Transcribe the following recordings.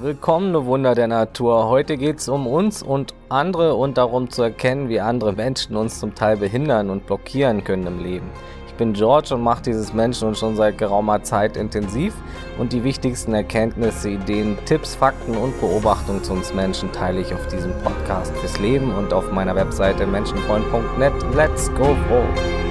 Willkommen, du Wunder der Natur. Heute geht es um uns und andere und darum zu erkennen, wie andere Menschen uns zum Teil behindern und blockieren können im Leben. Ich bin George und mache dieses Menschen und schon seit geraumer Zeit intensiv und die wichtigsten Erkenntnisse, Ideen, Tipps, Fakten und Beobachtungen zu uns Menschen teile ich auf diesem Podcast fürs Leben und auf meiner Webseite menschenfreund.net. Let's go, bro!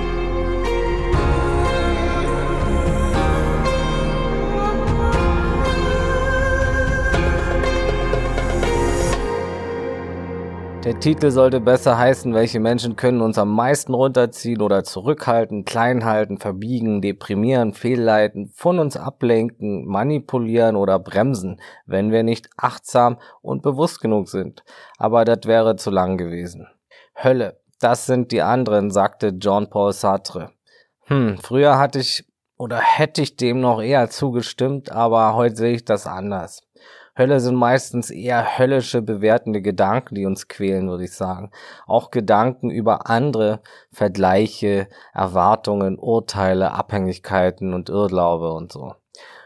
Titel sollte besser heißen, welche Menschen können uns am meisten runterziehen oder zurückhalten, klein halten, verbiegen, deprimieren, fehlleiten, von uns ablenken, manipulieren oder bremsen, wenn wir nicht achtsam und bewusst genug sind. Aber das wäre zu lang gewesen. Hölle, das sind die anderen, sagte John Paul Sartre. Hm, früher hatte ich oder hätte ich dem noch eher zugestimmt, aber heute sehe ich das anders. Hölle sind meistens eher höllische bewertende Gedanken, die uns quälen, würde ich sagen. Auch Gedanken über andere, Vergleiche, Erwartungen, Urteile, Abhängigkeiten und Irrglaube und so.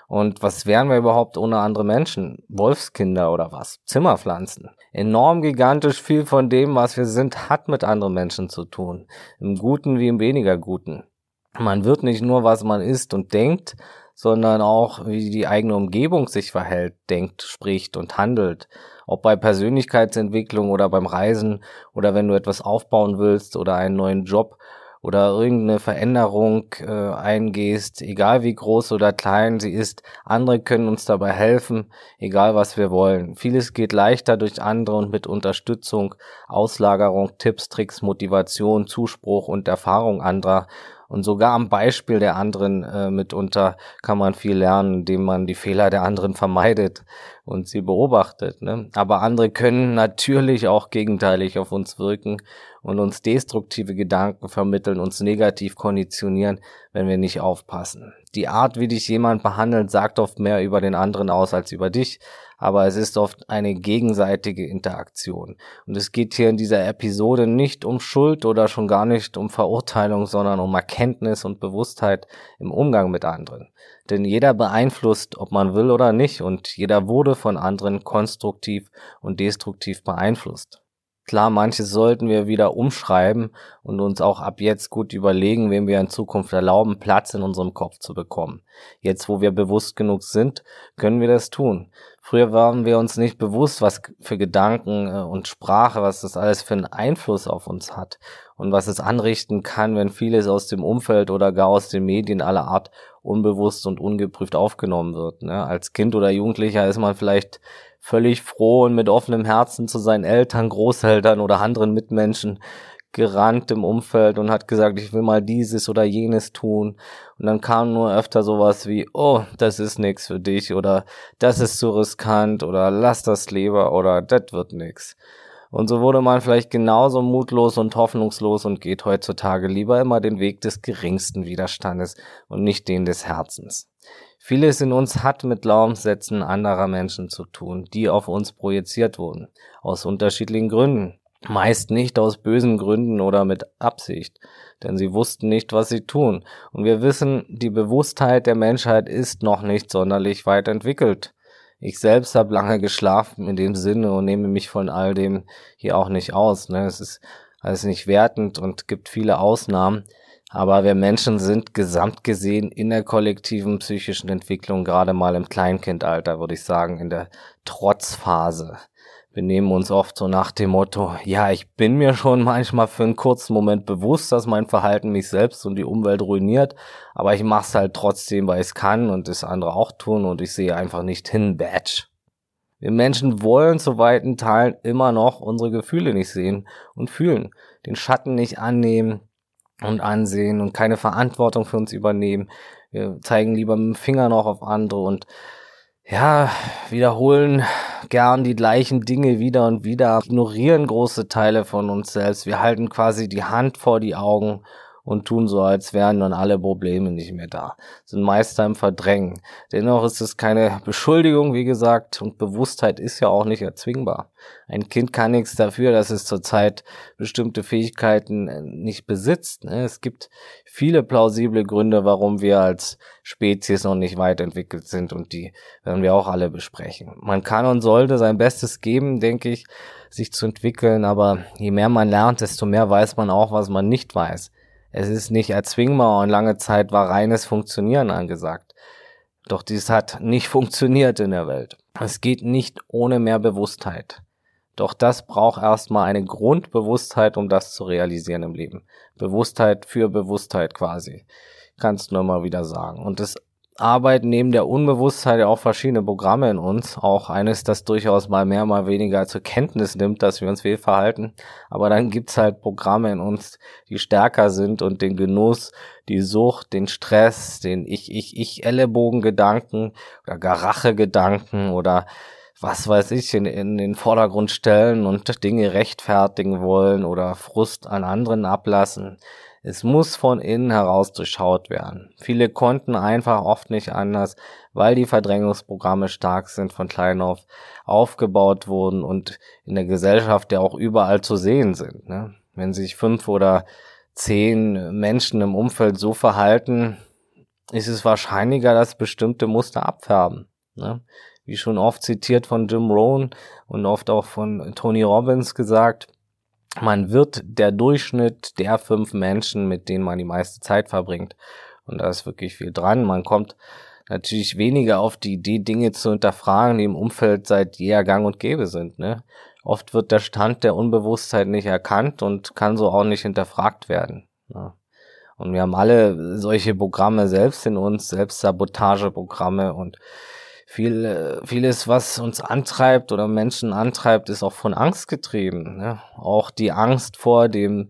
Und was wären wir überhaupt ohne andere Menschen? Wolfskinder oder was? Zimmerpflanzen. Enorm gigantisch viel von dem, was wir sind, hat mit anderen Menschen zu tun. Im Guten wie im weniger Guten. Man wird nicht nur, was man ist und denkt, sondern auch, wie die eigene Umgebung sich verhält, denkt, spricht und handelt. Ob bei Persönlichkeitsentwicklung oder beim Reisen oder wenn du etwas aufbauen willst oder einen neuen Job oder irgendeine Veränderung äh, eingehst, egal wie groß oder klein sie ist, andere können uns dabei helfen, egal was wir wollen. Vieles geht leichter durch andere und mit Unterstützung, Auslagerung, Tipps, Tricks, Motivation, Zuspruch und Erfahrung anderer und sogar am Beispiel der anderen äh, mitunter kann man viel lernen, indem man die Fehler der anderen vermeidet und sie beobachtet. Ne? Aber andere können natürlich auch gegenteilig auf uns wirken und uns destruktive Gedanken vermitteln, uns negativ konditionieren, wenn wir nicht aufpassen. Die Art, wie dich jemand behandelt, sagt oft mehr über den anderen aus als über dich aber es ist oft eine gegenseitige Interaktion. Und es geht hier in dieser Episode nicht um Schuld oder schon gar nicht um Verurteilung, sondern um Erkenntnis und Bewusstheit im Umgang mit anderen. Denn jeder beeinflusst, ob man will oder nicht, und jeder wurde von anderen konstruktiv und destruktiv beeinflusst. Klar, manches sollten wir wieder umschreiben und uns auch ab jetzt gut überlegen, wem wir in Zukunft erlauben, Platz in unserem Kopf zu bekommen. Jetzt, wo wir bewusst genug sind, können wir das tun. Früher waren wir uns nicht bewusst, was für Gedanken äh, und Sprache, was das alles für einen Einfluss auf uns hat und was es anrichten kann, wenn vieles aus dem Umfeld oder gar aus den Medien aller Art unbewusst und ungeprüft aufgenommen wird. Ne? Als Kind oder Jugendlicher ist man vielleicht völlig froh und mit offenem Herzen zu seinen Eltern, Großeltern oder anderen Mitmenschen gerannt im Umfeld und hat gesagt, ich will mal dieses oder jenes tun. Und dann kam nur öfter sowas wie, oh, das ist nix für dich oder das ist zu riskant oder lass das lieber oder das wird nix. Und so wurde man vielleicht genauso mutlos und hoffnungslos und geht heutzutage lieber immer den Weg des geringsten Widerstandes und nicht den des Herzens. Vieles in uns hat mit Glaubenssätzen anderer Menschen zu tun, die auf uns projiziert wurden, aus unterschiedlichen Gründen. Meist nicht aus bösen Gründen oder mit Absicht, denn sie wussten nicht, was sie tun. Und wir wissen, die Bewusstheit der Menschheit ist noch nicht sonderlich weit entwickelt. Ich selbst habe lange geschlafen in dem Sinne und nehme mich von all dem hier auch nicht aus. Ne? Es ist alles nicht wertend und gibt viele Ausnahmen. Aber wir Menschen sind gesamt gesehen in der kollektiven psychischen Entwicklung gerade mal im Kleinkindalter, würde ich sagen, in der Trotzphase. Wir nehmen uns oft so nach dem Motto, ja, ich bin mir schon manchmal für einen kurzen Moment bewusst, dass mein Verhalten mich selbst und die Umwelt ruiniert, aber ich mache es halt trotzdem, weil ich es kann und es andere auch tun und ich sehe einfach nicht hin, Badge. Wir Menschen wollen zu weiten Teilen immer noch unsere Gefühle nicht sehen und fühlen, den Schatten nicht annehmen und ansehen und keine Verantwortung für uns übernehmen. Wir zeigen lieber mit dem Finger noch auf andere und ja, wiederholen gern die gleichen Dinge wieder und wieder, ignorieren große Teile von uns selbst. Wir halten quasi die Hand vor die Augen und tun so, als wären dann alle Probleme nicht mehr da. Sind Meister im Verdrängen. Dennoch ist es keine Beschuldigung, wie gesagt, und Bewusstheit ist ja auch nicht erzwingbar. Ein Kind kann nichts dafür, dass es zurzeit bestimmte Fähigkeiten äh, nicht besitzt. Ne? Es gibt viele plausible Gründe, warum wir als Spezies noch nicht weit entwickelt sind und die werden wir auch alle besprechen. Man kann und sollte sein Bestes geben, denke ich, sich zu entwickeln, aber je mehr man lernt, desto mehr weiß man auch, was man nicht weiß. Es ist nicht erzwingbar und lange Zeit war reines Funktionieren angesagt. Doch dies hat nicht funktioniert in der Welt. Es geht nicht ohne mehr Bewusstheit. Doch das braucht erstmal eine Grundbewusstheit, um das zu realisieren im Leben. Bewusstheit für Bewusstheit quasi. Kannst nur mal wieder sagen. Und das arbeiten neben der Unbewusstheit ja auch verschiedene Programme in uns. Auch eines, das durchaus mal mehr, mal weniger zur Kenntnis nimmt, dass wir uns fehlverhalten. Aber dann gibt's halt Programme in uns, die stärker sind und den Genuss, die Sucht, den Stress, den Ich, Ich, Ich Ellenbogengedanken oder gar Rachegedanken oder was weiß ich, in, in den Vordergrund stellen und Dinge rechtfertigen wollen oder Frust an anderen ablassen. Es muss von innen heraus durchschaut werden. Viele konnten einfach oft nicht anders, weil die Verdrängungsprogramme stark sind, von klein auf aufgebaut wurden und in der Gesellschaft ja auch überall zu sehen sind. Ne? Wenn sich fünf oder zehn Menschen im Umfeld so verhalten, ist es wahrscheinlicher, dass bestimmte Muster abfärben. Ne? Wie schon oft zitiert von Jim Rohn und oft auch von Tony Robbins gesagt, man wird der Durchschnitt der fünf Menschen, mit denen man die meiste Zeit verbringt. Und da ist wirklich viel dran. Man kommt natürlich weniger auf die Idee, Dinge zu hinterfragen, die im Umfeld seit jeher gang und gäbe sind. Ne? Oft wird der Stand der Unbewusstheit nicht erkannt und kann so auch nicht hinterfragt werden. Ne? Und wir haben alle solche Programme selbst in uns, Selbstsabotageprogramme und viel, vieles, was uns antreibt oder Menschen antreibt, ist auch von Angst getrieben. Ne? Auch die Angst vor dem,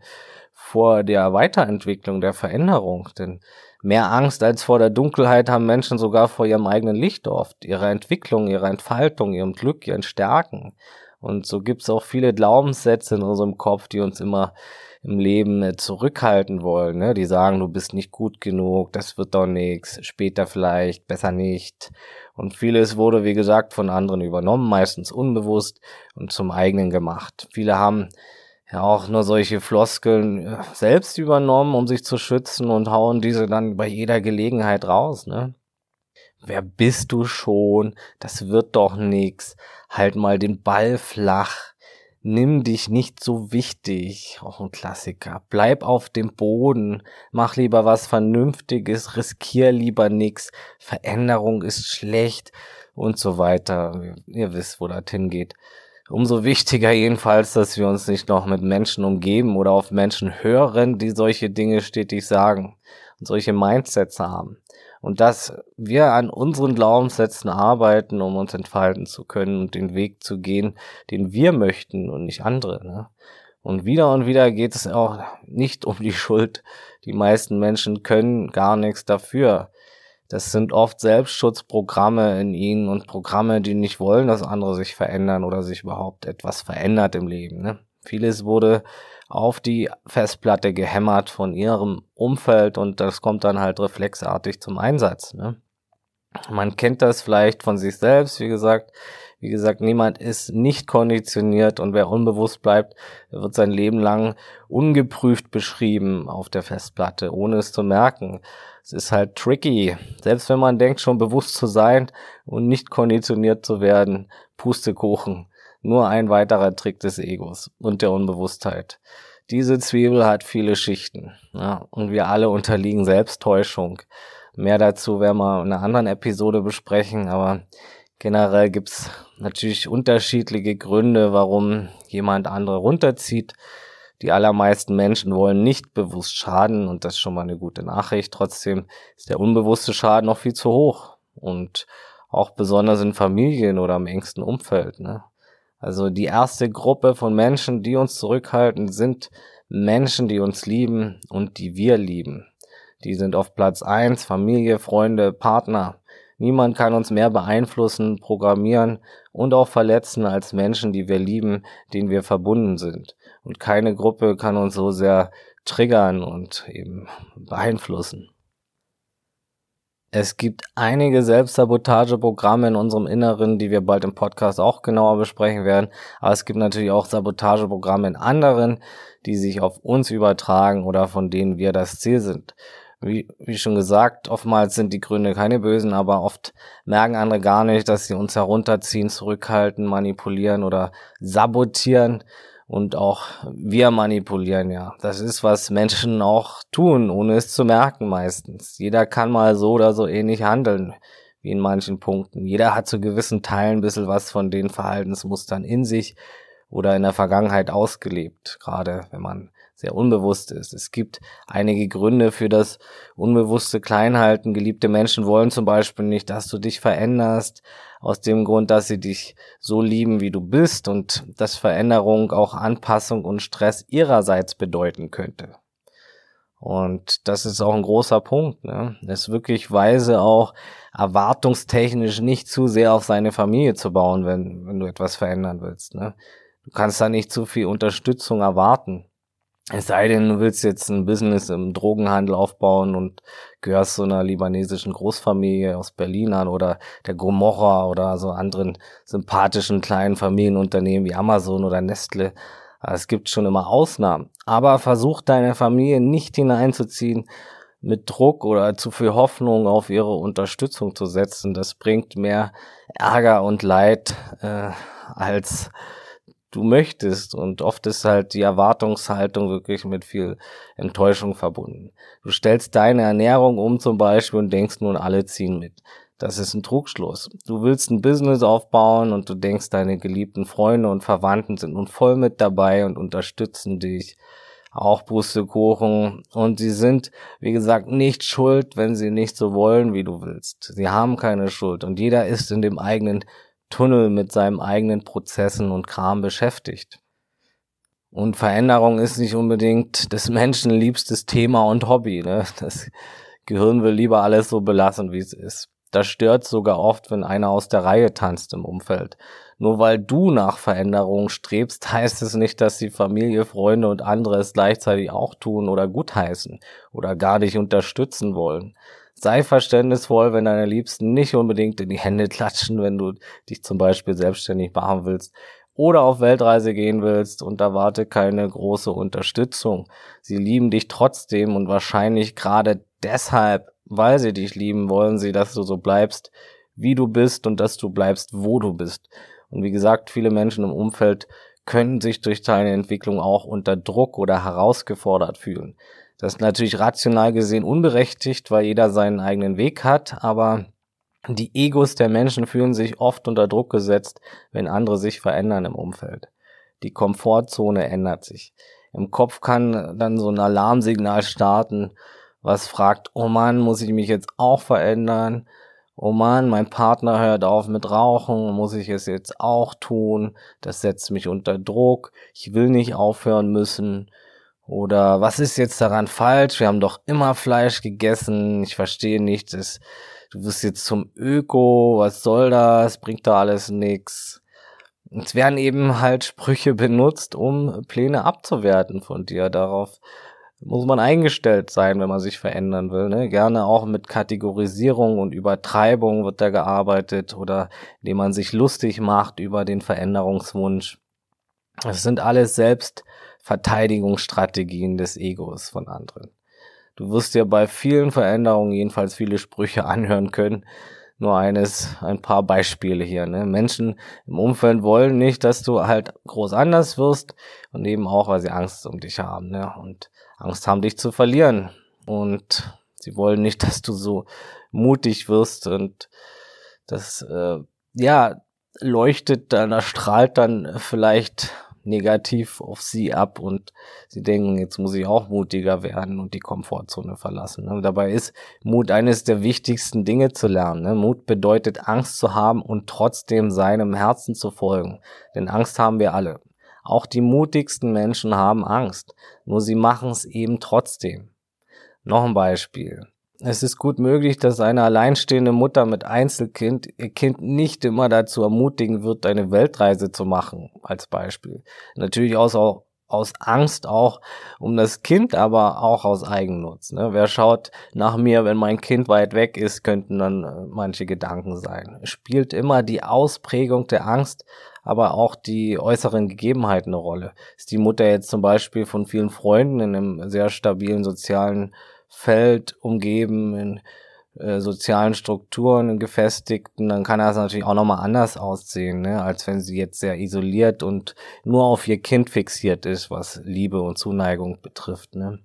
vor der Weiterentwicklung, der Veränderung. Denn mehr Angst als vor der Dunkelheit haben Menschen sogar vor ihrem eigenen Licht oft, ihrer Entwicklung, ihrer Entfaltung, ihrem Glück, ihren Stärken. Und so gibt's auch viele Glaubenssätze in unserem Kopf, die uns immer im Leben äh, zurückhalten wollen. Ne? Die sagen, du bist nicht gut genug, das wird doch nichts, später vielleicht, besser nicht. Und vieles wurde, wie gesagt, von anderen übernommen, meistens unbewusst und zum eigenen gemacht. Viele haben ja auch nur solche Floskeln äh, selbst übernommen, um sich zu schützen und hauen diese dann bei jeder Gelegenheit raus. Ne? Wer bist du schon? Das wird doch nix. Halt mal den Ball flach. Nimm dich nicht so wichtig. Auch ein Klassiker. Bleib auf dem Boden. Mach lieber was Vernünftiges. Riskier lieber nix. Veränderung ist schlecht. Und so weiter. Ihr wisst, wo das hingeht. Umso wichtiger jedenfalls, dass wir uns nicht noch mit Menschen umgeben oder auf Menschen hören, die solche Dinge stetig sagen und solche Mindsets haben und dass wir an unseren Glaubenssätzen arbeiten, um uns entfalten zu können und den Weg zu gehen, den wir möchten und nicht andere. Ne? Und wieder und wieder geht es auch nicht um die Schuld. Die meisten Menschen können gar nichts dafür. Das sind oft Selbstschutzprogramme in ihnen und Programme, die nicht wollen, dass andere sich verändern oder sich überhaupt etwas verändert im Leben. Ne? Vieles wurde auf die Festplatte gehämmert von ihrem Umfeld und das kommt dann halt reflexartig zum Einsatz. Ne? Man kennt das vielleicht von sich selbst, wie gesagt. Wie gesagt, niemand ist nicht konditioniert und wer unbewusst bleibt, wird sein Leben lang ungeprüft beschrieben auf der Festplatte, ohne es zu merken. Es ist halt tricky. Selbst wenn man denkt, schon bewusst zu sein und nicht konditioniert zu werden, Pustekuchen. Nur ein weiterer Trick des Egos und der Unbewusstheit. Diese Zwiebel hat viele Schichten. Ja, und wir alle unterliegen Selbsttäuschung. Mehr dazu werden wir in einer anderen Episode besprechen, aber generell gibt's natürlich unterschiedliche Gründe, warum jemand andere runterzieht. Die allermeisten Menschen wollen nicht bewusst schaden und das ist schon mal eine gute Nachricht. Trotzdem ist der unbewusste Schaden noch viel zu hoch und auch besonders in Familien oder im engsten Umfeld. Ne? Also die erste Gruppe von Menschen, die uns zurückhalten, sind Menschen, die uns lieben und die wir lieben. Die sind auf Platz eins Familie, Freunde, Partner. Niemand kann uns mehr beeinflussen, programmieren und auch verletzen als Menschen, die wir lieben, denen wir verbunden sind. Und keine Gruppe kann uns so sehr triggern und eben beeinflussen. Es gibt einige Selbstsabotageprogramme in unserem Inneren, die wir bald im Podcast auch genauer besprechen werden. Aber es gibt natürlich auch Sabotageprogramme in anderen, die sich auf uns übertragen oder von denen wir das Ziel sind. Wie, wie schon gesagt, oftmals sind die Gründe keine bösen, aber oft merken andere gar nicht, dass sie uns herunterziehen, zurückhalten, manipulieren oder sabotieren und auch wir manipulieren ja. Das ist, was Menschen auch tun, ohne es zu merken meistens. Jeder kann mal so oder so ähnlich handeln, wie in manchen Punkten. Jeder hat zu gewissen Teilen ein bisschen was von den Verhaltensmustern in sich oder in der Vergangenheit ausgelebt, gerade wenn man sehr unbewusst ist. Es gibt einige Gründe für das unbewusste Kleinhalten. Geliebte Menschen wollen zum Beispiel nicht, dass du dich veränderst, aus dem Grund, dass sie dich so lieben, wie du bist und dass Veränderung auch Anpassung und Stress ihrerseits bedeuten könnte. Und das ist auch ein großer Punkt. Ne? Es ist wirklich weise auch erwartungstechnisch nicht zu sehr auf seine Familie zu bauen, wenn, wenn du etwas verändern willst. Ne? Du kannst da nicht zu viel Unterstützung erwarten. Es sei denn, du willst jetzt ein Business im Drogenhandel aufbauen und gehörst zu einer libanesischen Großfamilie aus Berlin an oder der Gomorra oder so anderen sympathischen kleinen Familienunternehmen wie Amazon oder Nestle. Es gibt schon immer Ausnahmen. Aber versuch deine Familie nicht hineinzuziehen, mit Druck oder zu viel Hoffnung auf ihre Unterstützung zu setzen. Das bringt mehr Ärger und Leid äh, als du möchtest. Und oft ist halt die Erwartungshaltung wirklich mit viel Enttäuschung verbunden. Du stellst deine Ernährung um zum Beispiel und denkst nun, alle ziehen mit. Das ist ein Trugschluss. Du willst ein Business aufbauen und du denkst, deine geliebten Freunde und Verwandten sind nun voll mit dabei und unterstützen dich. Auch Pustekuchen. Und sie sind, wie gesagt, nicht schuld, wenn sie nicht so wollen, wie du willst. Sie haben keine Schuld. Und jeder ist in dem eigenen Tunnel mit seinen eigenen Prozessen und Kram beschäftigt. Und Veränderung ist nicht unbedingt des Menschen liebstes Thema und Hobby. Ne? Das Gehirn will lieber alles so belassen, wie es ist. Das stört sogar oft, wenn einer aus der Reihe tanzt im Umfeld. Nur weil du nach Veränderungen strebst, heißt es nicht, dass die Familie, Freunde und andere es gleichzeitig auch tun oder gutheißen oder gar nicht unterstützen wollen. Sei verständnisvoll, wenn deine Liebsten nicht unbedingt in die Hände klatschen, wenn du dich zum Beispiel selbstständig machen willst oder auf Weltreise gehen willst und erwarte keine große Unterstützung. Sie lieben dich trotzdem und wahrscheinlich gerade deshalb, weil sie dich lieben, wollen sie, dass du so bleibst, wie du bist und dass du bleibst, wo du bist. Und wie gesagt, viele Menschen im Umfeld können sich durch deine Entwicklung auch unter Druck oder herausgefordert fühlen. Das ist natürlich rational gesehen unberechtigt, weil jeder seinen eigenen Weg hat, aber die Egos der Menschen fühlen sich oft unter Druck gesetzt, wenn andere sich verändern im Umfeld. Die Komfortzone ändert sich. Im Kopf kann dann so ein Alarmsignal starten, was fragt, oh Mann, muss ich mich jetzt auch verändern? Oh Mann, mein Partner hört auf mit Rauchen, muss ich es jetzt auch tun? Das setzt mich unter Druck. Ich will nicht aufhören müssen. Oder was ist jetzt daran falsch? Wir haben doch immer Fleisch gegessen. Ich verstehe nicht. Das, du wirst jetzt zum Öko. Was soll das? Bringt da alles nix. Es werden eben halt Sprüche benutzt, um Pläne abzuwerten von dir. Darauf muss man eingestellt sein, wenn man sich verändern will. Ne? Gerne auch mit Kategorisierung und Übertreibung wird da gearbeitet oder indem man sich lustig macht über den Veränderungswunsch. Das sind alles selbst Verteidigungsstrategien des Egos von anderen. Du wirst dir bei vielen Veränderungen jedenfalls viele Sprüche anhören können. Nur eines, ein paar Beispiele hier. Ne? Menschen im Umfeld wollen nicht, dass du halt groß anders wirst und eben auch, weil sie Angst um dich haben ne? und Angst haben, dich zu verlieren. Und sie wollen nicht, dass du so mutig wirst und das, äh, ja, leuchtet dann, erstrahlt dann vielleicht negativ auf sie ab und sie denken, jetzt muss ich auch mutiger werden und die Komfortzone verlassen. Ne? Dabei ist Mut eines der wichtigsten Dinge zu lernen. Ne? Mut bedeutet Angst zu haben und trotzdem seinem Herzen zu folgen. Denn Angst haben wir alle. Auch die mutigsten Menschen haben Angst, nur sie machen es eben trotzdem. Noch ein Beispiel. Es ist gut möglich, dass eine alleinstehende Mutter mit Einzelkind ihr Kind nicht immer dazu ermutigen wird, eine Weltreise zu machen, als Beispiel. Natürlich auch aus Angst auch um das Kind, aber auch aus Eigennutz. Ne? Wer schaut nach mir, wenn mein Kind weit weg ist, könnten dann äh, manche Gedanken sein. Spielt immer die Ausprägung der Angst, aber auch die äußeren Gegebenheiten eine Rolle. Ist die Mutter jetzt zum Beispiel von vielen Freunden in einem sehr stabilen sozialen Feld umgeben, in äh, sozialen Strukturen gefestigten, dann kann das natürlich auch nochmal anders aussehen, ne? als wenn sie jetzt sehr isoliert und nur auf ihr Kind fixiert ist, was Liebe und Zuneigung betrifft. Ne?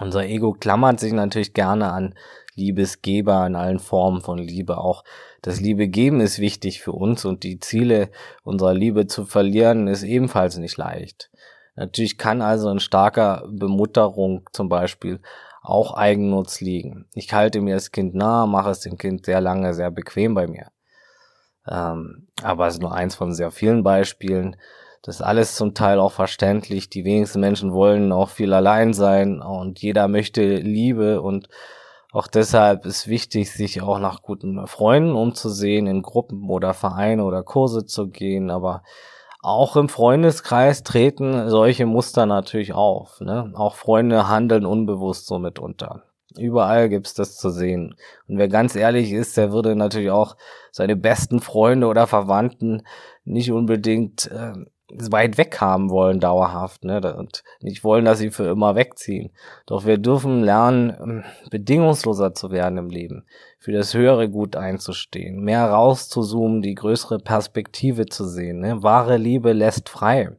Unser Ego klammert sich natürlich gerne an Liebesgeber in allen Formen von Liebe. Auch das Liebe geben ist wichtig für uns und die Ziele unserer Liebe zu verlieren ist ebenfalls nicht leicht. Natürlich kann also ein starker Bemutterung zum Beispiel auch Eigennutz liegen. Ich halte mir das Kind nah, mache es dem Kind sehr lange sehr bequem bei mir. Ähm, aber es ist nur eins von sehr vielen Beispielen. Das ist alles zum Teil auch verständlich. Die wenigsten Menschen wollen auch viel allein sein und jeder möchte Liebe und auch deshalb ist wichtig, sich auch nach guten Freunden umzusehen, in Gruppen oder Vereine oder Kurse zu gehen, aber auch im Freundeskreis treten solche Muster natürlich auf. Ne? Auch Freunde handeln unbewusst so mitunter. Überall gibt's das zu sehen. Und wer ganz ehrlich ist, der würde natürlich auch seine besten Freunde oder Verwandten nicht unbedingt äh, weit weg haben wollen, dauerhaft, ne? Und nicht wollen, dass sie für immer wegziehen. Doch wir dürfen lernen, ähm, bedingungsloser zu werden im Leben, für das höhere Gut einzustehen, mehr rauszuzoomen, die größere Perspektive zu sehen. Ne? Wahre Liebe lässt frei.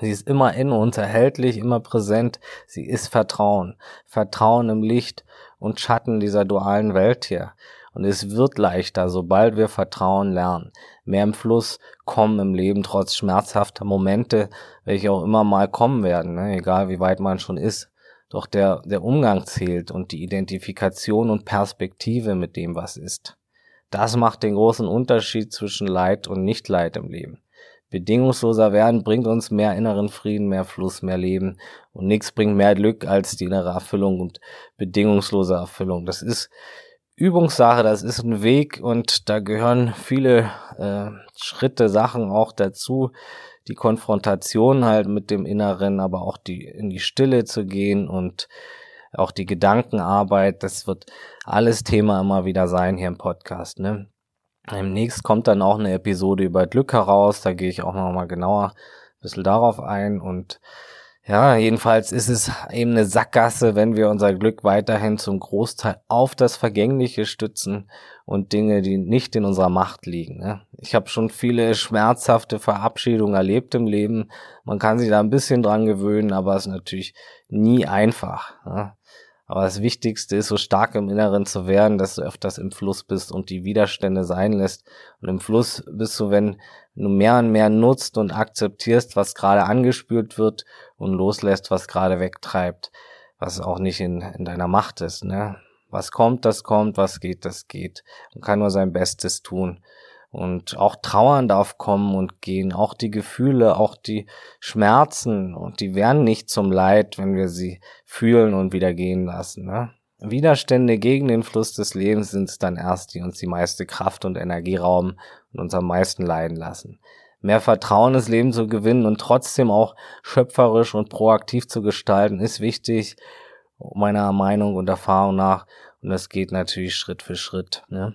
Sie ist immer in uns erhältlich, immer präsent. Sie ist Vertrauen. Vertrauen im Licht und Schatten dieser dualen Welt hier. Und es wird leichter, sobald wir Vertrauen lernen. Mehr im Fluss kommen im Leben trotz schmerzhafter Momente, welche auch immer mal kommen werden, ne? egal wie weit man schon ist. Doch der, der Umgang zählt und die Identifikation und Perspektive mit dem, was ist. Das macht den großen Unterschied zwischen Leid und Nicht-Leid im Leben. Bedingungsloser werden bringt uns mehr inneren Frieden, mehr Fluss, mehr Leben. Und nichts bringt mehr Glück als die innere Erfüllung und bedingungslose Erfüllung. Das ist Übungssache, das ist ein Weg und da gehören viele äh, Schritte, Sachen auch dazu. Die Konfrontation halt mit dem Inneren, aber auch die in die Stille zu gehen und auch die Gedankenarbeit, das wird alles Thema immer wieder sein hier im Podcast. Ne? Demnächst kommt dann auch eine Episode über Glück heraus, da gehe ich auch nochmal genauer ein bisschen darauf ein und ja, jedenfalls ist es eben eine Sackgasse, wenn wir unser Glück weiterhin zum Großteil auf das Vergängliche stützen und Dinge, die nicht in unserer Macht liegen. Ne? Ich habe schon viele schmerzhafte Verabschiedungen erlebt im Leben. Man kann sich da ein bisschen dran gewöhnen, aber es ist natürlich nie einfach. Ne? Aber das Wichtigste ist, so stark im Inneren zu werden, dass du öfters im Fluss bist und die Widerstände sein lässt. Und im Fluss bist du, wenn du mehr und mehr nutzt und akzeptierst, was gerade angespürt wird und loslässt, was gerade wegtreibt, was auch nicht in, in deiner Macht ist. Ne? Was kommt, das kommt, was geht, das geht. Man kann nur sein Bestes tun. Und auch Trauern darf kommen und gehen, auch die Gefühle, auch die Schmerzen, und die werden nicht zum Leid, wenn wir sie fühlen und wieder gehen lassen. Ne? Widerstände gegen den Fluss des Lebens sind es dann erst, die uns die meiste Kraft und Energie rauben und uns am meisten leiden lassen. Mehr Vertrauen ins Leben zu gewinnen und trotzdem auch schöpferisch und proaktiv zu gestalten, ist wichtig, meiner Meinung und Erfahrung nach. Und das geht natürlich Schritt für Schritt. Ne?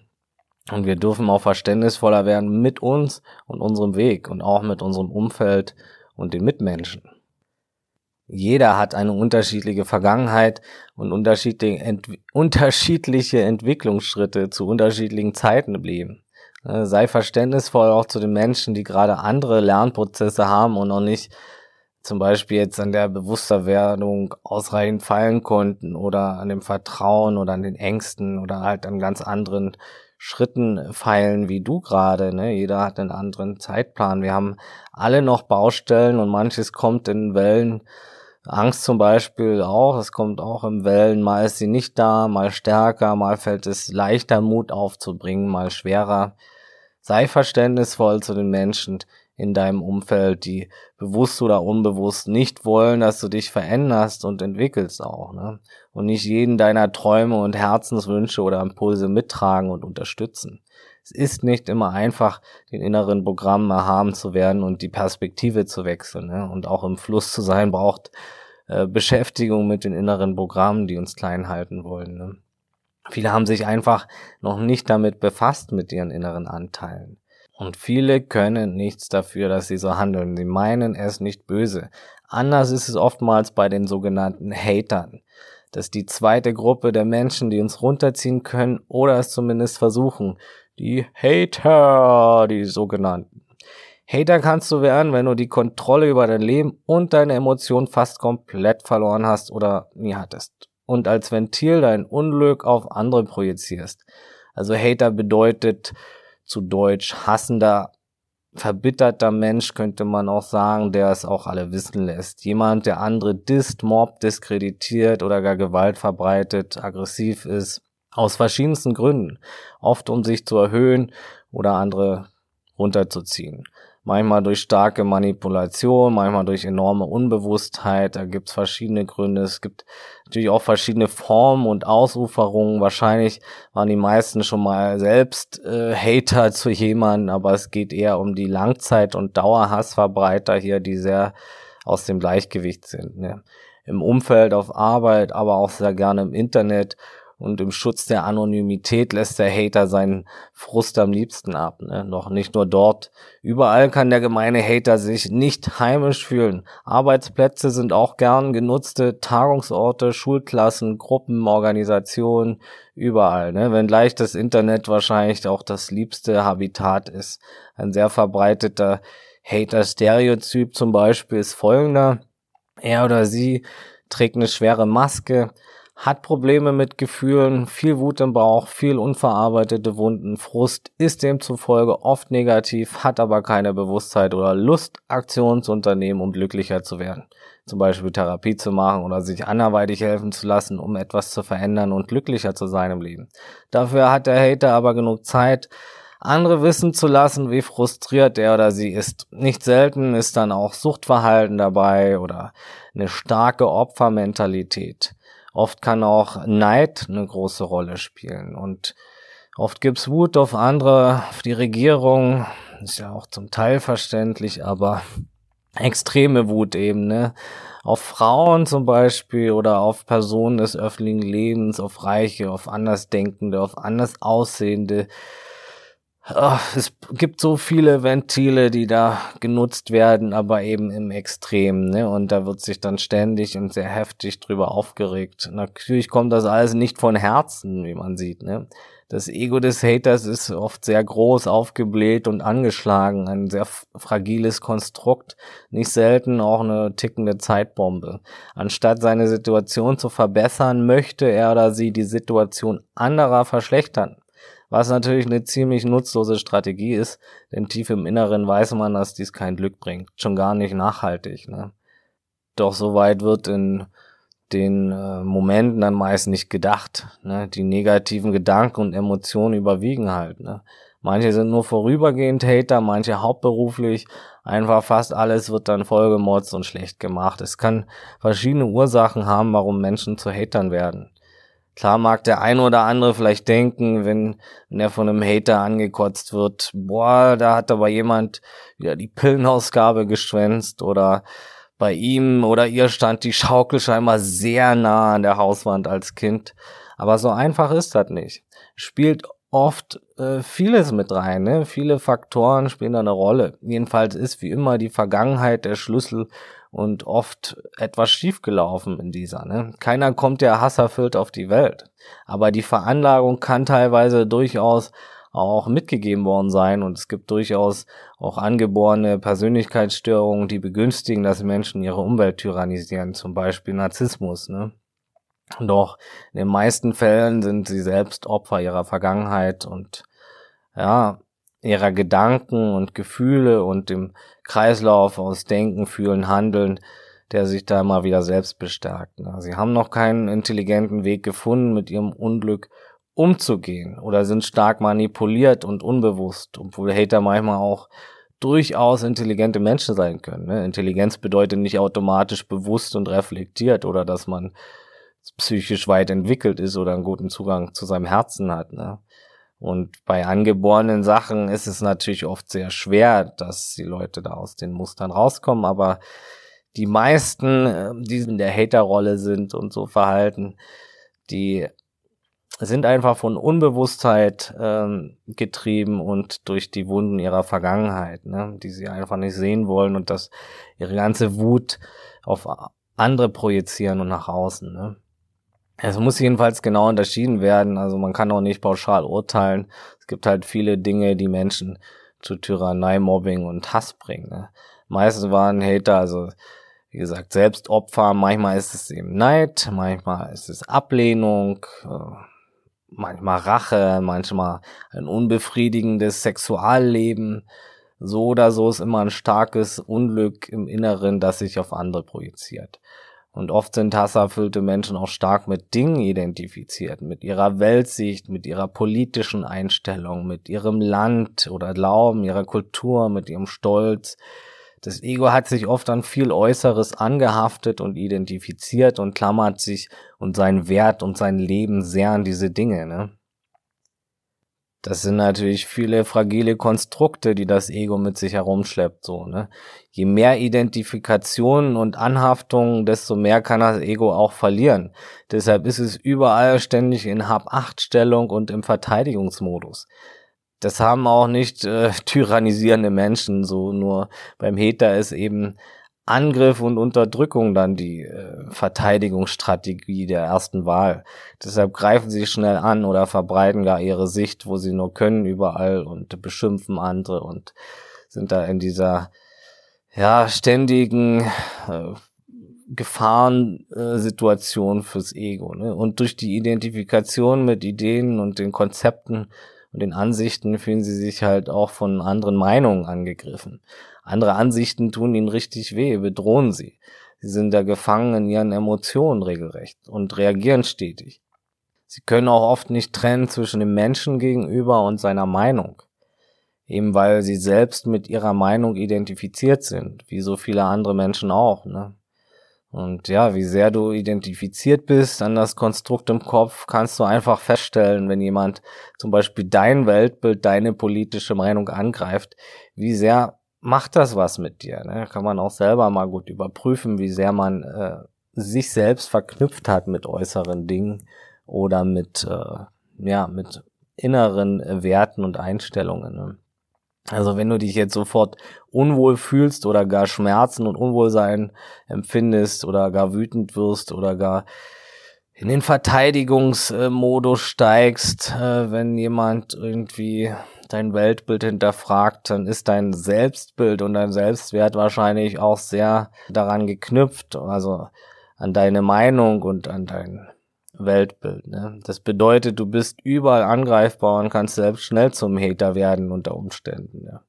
Und wir dürfen auch verständnisvoller werden mit uns und unserem Weg und auch mit unserem Umfeld und den Mitmenschen. Jeder hat eine unterschiedliche Vergangenheit und unterschiedliche, Ent unterschiedliche Entwicklungsschritte zu unterschiedlichen Zeiten im Leben. Äh, sei verständnisvoll auch zu den Menschen, die gerade andere Lernprozesse haben und noch nicht zum Beispiel jetzt an der Bewussterwerdung ausreichend fallen konnten oder an dem Vertrauen oder an den Ängsten oder halt an ganz anderen Schritten feilen wie du gerade. Ne? Jeder hat einen anderen Zeitplan. Wir haben alle noch Baustellen und manches kommt in Wellen Angst zum Beispiel auch, es kommt auch im Wellen, mal ist sie nicht da, mal stärker, mal fällt es leichter Mut aufzubringen, mal schwerer. Sei verständnisvoll zu den Menschen in deinem Umfeld, die bewusst oder unbewusst nicht wollen, dass du dich veränderst und entwickelst auch, ne? Und nicht jeden deiner Träume und Herzenswünsche oder Impulse mittragen und unterstützen. Es ist nicht immer einfach, den inneren Programmen erhaben zu werden und die Perspektive zu wechseln. Ne? Und auch im Fluss zu sein braucht äh, Beschäftigung mit den inneren Programmen, die uns klein halten wollen. Ne? Viele haben sich einfach noch nicht damit befasst mit ihren inneren Anteilen. Und viele können nichts dafür, dass sie so handeln. Sie meinen es nicht böse. Anders ist es oftmals bei den sogenannten Hatern. Das ist die zweite Gruppe der Menschen, die uns runterziehen können oder es zumindest versuchen. Die Hater, die sogenannten. Hater kannst du werden, wenn du die Kontrolle über dein Leben und deine Emotionen fast komplett verloren hast oder nie hattest. Und als Ventil dein Unglück auf andere projizierst. Also Hater bedeutet zu Deutsch hassender, verbitterter Mensch könnte man auch sagen, der es auch alle wissen lässt. Jemand, der andere disst, mobbt, diskreditiert oder gar Gewalt verbreitet, aggressiv ist. Aus verschiedensten Gründen. Oft um sich zu erhöhen oder andere runterzuziehen manchmal durch starke Manipulation, manchmal durch enorme Unbewusstheit. Da gibt's verschiedene Gründe. Es gibt natürlich auch verschiedene Formen und Ausuferungen. Wahrscheinlich waren die meisten schon mal selbst äh, Hater zu jemandem, aber es geht eher um die Langzeit- und Dauerhassverbreiter hier, die sehr aus dem Gleichgewicht sind. Ne? Im Umfeld, auf Arbeit, aber auch sehr gerne im Internet und im Schutz der Anonymität lässt der Hater seinen Frust am liebsten ab. Ne? Doch nicht nur dort. Überall kann der gemeine Hater sich nicht heimisch fühlen. Arbeitsplätze sind auch gern genutzte Tagungsorte, Schulklassen, Gruppen, Organisationen, überall. Ne? Wenngleich das Internet wahrscheinlich auch das liebste Habitat ist. Ein sehr verbreiteter Hater-Stereotyp zum Beispiel ist folgender. Er oder sie trägt eine schwere Maske, hat Probleme mit Gefühlen, viel Wut im Bauch, viel unverarbeitete Wunden, Frust, ist demzufolge oft negativ, hat aber keine Bewusstheit oder Lust, Aktionen zu unternehmen, um glücklicher zu werden. Zum Beispiel Therapie zu machen oder sich anderweitig helfen zu lassen, um etwas zu verändern und glücklicher zu sein im Leben. Dafür hat der Hater aber genug Zeit, andere wissen zu lassen, wie frustriert er oder sie ist. Nicht selten ist dann auch Suchtverhalten dabei oder eine starke Opfermentalität. Oft kann auch Neid eine große Rolle spielen. Und oft gibt's Wut auf andere, auf die Regierung, ist ja auch zum Teil verständlich, aber extreme Wut eben, ne? Auf Frauen zum Beispiel oder auf Personen des öffentlichen Lebens, auf Reiche, auf Andersdenkende, auf anders Oh, es gibt so viele Ventile, die da genutzt werden, aber eben im Extrem, ne? Und da wird sich dann ständig und sehr heftig drüber aufgeregt. Natürlich kommt das alles nicht von Herzen, wie man sieht, ne? Das Ego des Haters ist oft sehr groß, aufgebläht und angeschlagen, ein sehr fragiles Konstrukt, nicht selten auch eine tickende Zeitbombe. Anstatt seine Situation zu verbessern, möchte er oder sie die Situation anderer verschlechtern. Was natürlich eine ziemlich nutzlose Strategie ist, denn tief im Inneren weiß man, dass dies kein Glück bringt. Schon gar nicht nachhaltig. Ne? Doch soweit wird in den äh, Momenten dann meist nicht gedacht. Ne? Die negativen Gedanken und Emotionen überwiegen halt. Ne? Manche sind nur vorübergehend Hater, manche hauptberuflich. Einfach fast alles wird dann vollgemotzt und schlecht gemacht. Es kann verschiedene Ursachen haben, warum Menschen zu Hatern werden. Klar mag der ein oder andere vielleicht denken, wenn, wenn er von einem Hater angekotzt wird, boah, da hat aber jemand wieder die Pillenausgabe geschwänzt oder bei ihm oder ihr stand die Schaukel scheinbar sehr nah an der Hauswand als Kind. Aber so einfach ist das nicht. Spielt oft äh, vieles mit rein, ne? Viele Faktoren spielen da eine Rolle. Jedenfalls ist wie immer die Vergangenheit der Schlüssel und oft etwas schiefgelaufen in dieser. Ne? Keiner kommt ja hasserfüllt auf die Welt. Aber die Veranlagung kann teilweise durchaus auch mitgegeben worden sein und es gibt durchaus auch angeborene Persönlichkeitsstörungen, die begünstigen, dass Menschen ihre Umwelt tyrannisieren, zum Beispiel Narzissmus. Ne? Doch in den meisten Fällen sind sie selbst Opfer ihrer Vergangenheit und ja, ihrer Gedanken und Gefühle und dem Kreislauf aus Denken, Fühlen, Handeln, der sich da mal wieder selbst bestärkt. Ne? Sie haben noch keinen intelligenten Weg gefunden, mit ihrem Unglück umzugehen oder sind stark manipuliert und unbewusst, obwohl Hater manchmal auch durchaus intelligente Menschen sein können. Ne? Intelligenz bedeutet nicht automatisch bewusst und reflektiert oder dass man psychisch weit entwickelt ist oder einen guten Zugang zu seinem Herzen hat. Ne? Und bei angeborenen Sachen ist es natürlich oft sehr schwer, dass die Leute da aus den Mustern rauskommen, aber die meisten, äh, die in der Haterrolle sind und so verhalten, die sind einfach von Unbewusstheit ähm, getrieben und durch die Wunden ihrer Vergangenheit, ne, die sie einfach nicht sehen wollen und das ihre ganze Wut auf andere projizieren und nach außen. Ne. Es muss jedenfalls genau unterschieden werden. Also man kann auch nicht pauschal urteilen. Es gibt halt viele Dinge, die Menschen zu Tyrannei, Mobbing und Hass bringen. Ne. Meistens waren Hater, also wie gesagt, Selbstopfer. Manchmal ist es eben Neid, manchmal ist es Ablehnung. Äh, manchmal Rache, manchmal ein unbefriedigendes Sexualleben. So oder so ist immer ein starkes Unglück im Inneren, das sich auf andere projiziert. Und oft sind hasserfüllte Menschen auch stark mit Dingen identifiziert, mit ihrer Weltsicht, mit ihrer politischen Einstellung, mit ihrem Land oder Glauben, ihrer Kultur, mit ihrem Stolz, das Ego hat sich oft an viel Äußeres angehaftet und identifiziert und klammert sich und seinen Wert und sein Leben sehr an diese Dinge, ne? Das sind natürlich viele fragile Konstrukte, die das Ego mit sich herumschleppt, so, ne? Je mehr Identifikation und Anhaftung, desto mehr kann das Ego auch verlieren. Deshalb ist es überall ständig in Hab-Acht-Stellung und im Verteidigungsmodus das haben auch nicht äh, tyrannisierende Menschen so, nur beim Hater ist eben Angriff und Unterdrückung dann die äh, Verteidigungsstrategie der ersten Wahl. Deshalb greifen sie schnell an oder verbreiten gar ihre Sicht, wo sie nur können, überall und beschimpfen andere und sind da in dieser ja ständigen äh, Gefahrensituation fürs Ego. Ne? Und durch die Identifikation mit Ideen und den Konzepten und den Ansichten fühlen sie sich halt auch von anderen Meinungen angegriffen. Andere Ansichten tun ihnen richtig weh, bedrohen sie. Sie sind da gefangen in ihren Emotionen regelrecht und reagieren stetig. Sie können auch oft nicht trennen zwischen dem Menschen gegenüber und seiner Meinung. Eben weil sie selbst mit ihrer Meinung identifiziert sind, wie so viele andere Menschen auch. Ne? Und ja, wie sehr du identifiziert bist an das Konstrukt im Kopf, kannst du einfach feststellen, wenn jemand zum Beispiel dein Weltbild, deine politische Meinung angreift, wie sehr macht das was mit dir. Ne? Kann man auch selber mal gut überprüfen, wie sehr man äh, sich selbst verknüpft hat mit äußeren Dingen oder mit, äh, ja, mit inneren Werten und Einstellungen. Ne? Also wenn du dich jetzt sofort unwohl fühlst oder gar Schmerzen und Unwohlsein empfindest oder gar wütend wirst oder gar in den Verteidigungsmodus steigst, äh, wenn jemand irgendwie dein Weltbild hinterfragt, dann ist dein Selbstbild und dein Selbstwert wahrscheinlich auch sehr daran geknüpft, also an deine Meinung und an dein Weltbild. Ne? Das bedeutet, du bist überall angreifbar und kannst selbst schnell zum Hater werden unter Umständen. Ja.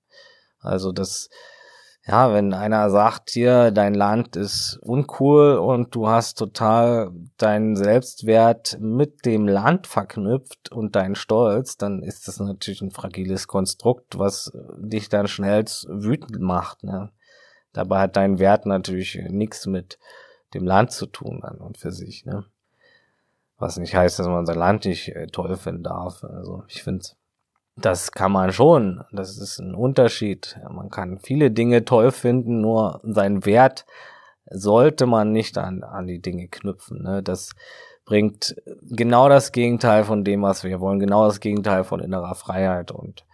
Also das, ja, wenn einer sagt hier, dein Land ist uncool und du hast total deinen Selbstwert mit dem Land verknüpft und deinen Stolz, dann ist das natürlich ein fragiles Konstrukt, was dich dann schnell wütend macht. Ne? Dabei hat dein Wert natürlich nichts mit dem Land zu tun an und für sich. Ne? Was nicht heißt, dass man sein Land nicht äh, toll finden darf. Also ich finde, das kann man schon. Das ist ein Unterschied. Man kann viele Dinge toll finden, nur seinen Wert sollte man nicht an, an die Dinge knüpfen. Ne? Das bringt genau das Gegenteil von dem, was wir wollen, genau das Gegenteil von innerer Freiheit. Und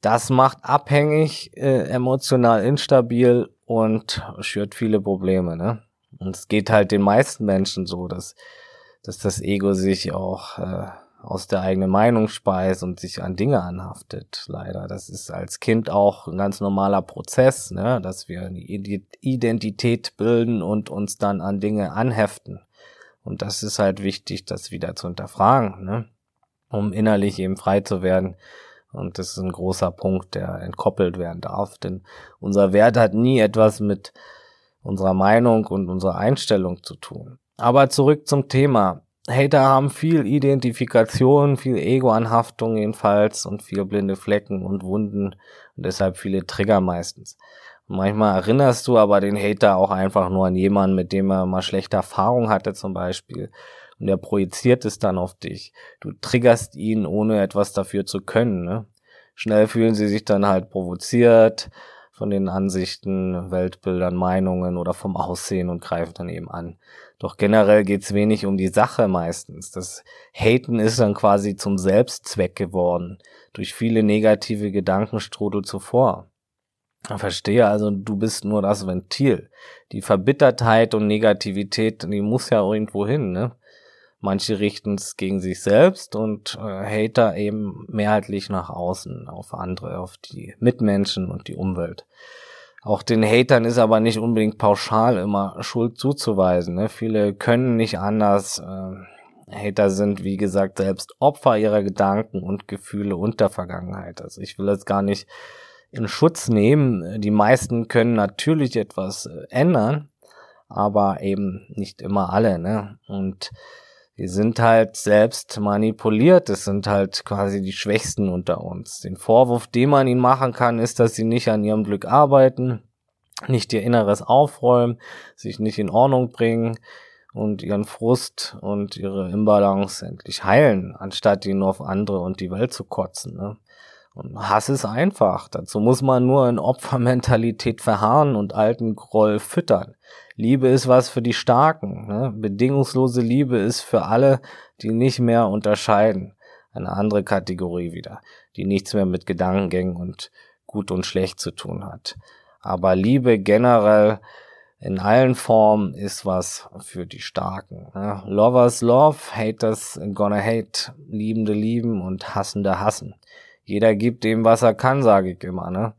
das macht abhängig, äh, emotional instabil und schürt viele Probleme. Ne? Und es geht halt den meisten Menschen so, dass dass das Ego sich auch äh, aus der eigenen Meinung speist und sich an Dinge anhaftet. Leider, das ist als Kind auch ein ganz normaler Prozess, ne? dass wir eine Identität bilden und uns dann an Dinge anheften. Und das ist halt wichtig, das wieder zu hinterfragen, ne? um innerlich eben frei zu werden. Und das ist ein großer Punkt, der entkoppelt werden darf, denn unser Wert hat nie etwas mit unserer Meinung und unserer Einstellung zu tun. Aber zurück zum Thema. Hater haben viel Identifikation, viel Ego-Anhaftung jedenfalls und viel blinde Flecken und Wunden und deshalb viele Trigger meistens. Und manchmal erinnerst du aber den Hater auch einfach nur an jemanden, mit dem er mal schlechte Erfahrungen hatte zum Beispiel. und er projiziert es dann auf dich. Du triggerst ihn, ohne etwas dafür zu können. Ne? Schnell fühlen sie sich dann halt provoziert von den Ansichten, Weltbildern, Meinungen oder vom Aussehen und greifen dann eben an. Doch generell geht's wenig um die Sache meistens. Das Haten ist dann quasi zum Selbstzweck geworden, durch viele negative Gedankenstrudel zuvor. Verstehe also, du bist nur das Ventil. Die Verbittertheit und Negativität, die muss ja irgendwo hin, ne? Manche richten es gegen sich selbst und äh, Hater eben mehrheitlich nach außen, auf andere, auf die Mitmenschen und die Umwelt. Auch den Hatern ist aber nicht unbedingt pauschal immer Schuld zuzuweisen. Ne? Viele können nicht anders. Äh, Hater sind, wie gesagt, selbst Opfer ihrer Gedanken und Gefühle und der Vergangenheit. Also ich will jetzt gar nicht in Schutz nehmen. Die meisten können natürlich etwas äh, ändern, aber eben nicht immer alle. Ne? Und wir sind halt selbst manipuliert. Es sind halt quasi die Schwächsten unter uns. Den Vorwurf, den man ihnen machen kann, ist, dass sie nicht an ihrem Glück arbeiten, nicht ihr Inneres aufräumen, sich nicht in Ordnung bringen und ihren Frust und ihre Imbalance endlich heilen, anstatt ihn nur auf andere und die Welt zu kotzen. Ne? Und Hass ist einfach. Dazu muss man nur in Opfermentalität verharren und alten Groll füttern. Liebe ist was für die Starken. Ne? Bedingungslose Liebe ist für alle, die nicht mehr unterscheiden. Eine andere Kategorie wieder, die nichts mehr mit Gedankengängen und gut und schlecht zu tun hat. Aber Liebe generell in allen Formen ist was für die Starken. Ne? Lovers love, haters gonna hate. Liebende lieben und Hassende hassen jeder gibt dem, was er kann, sage ich immer, ne?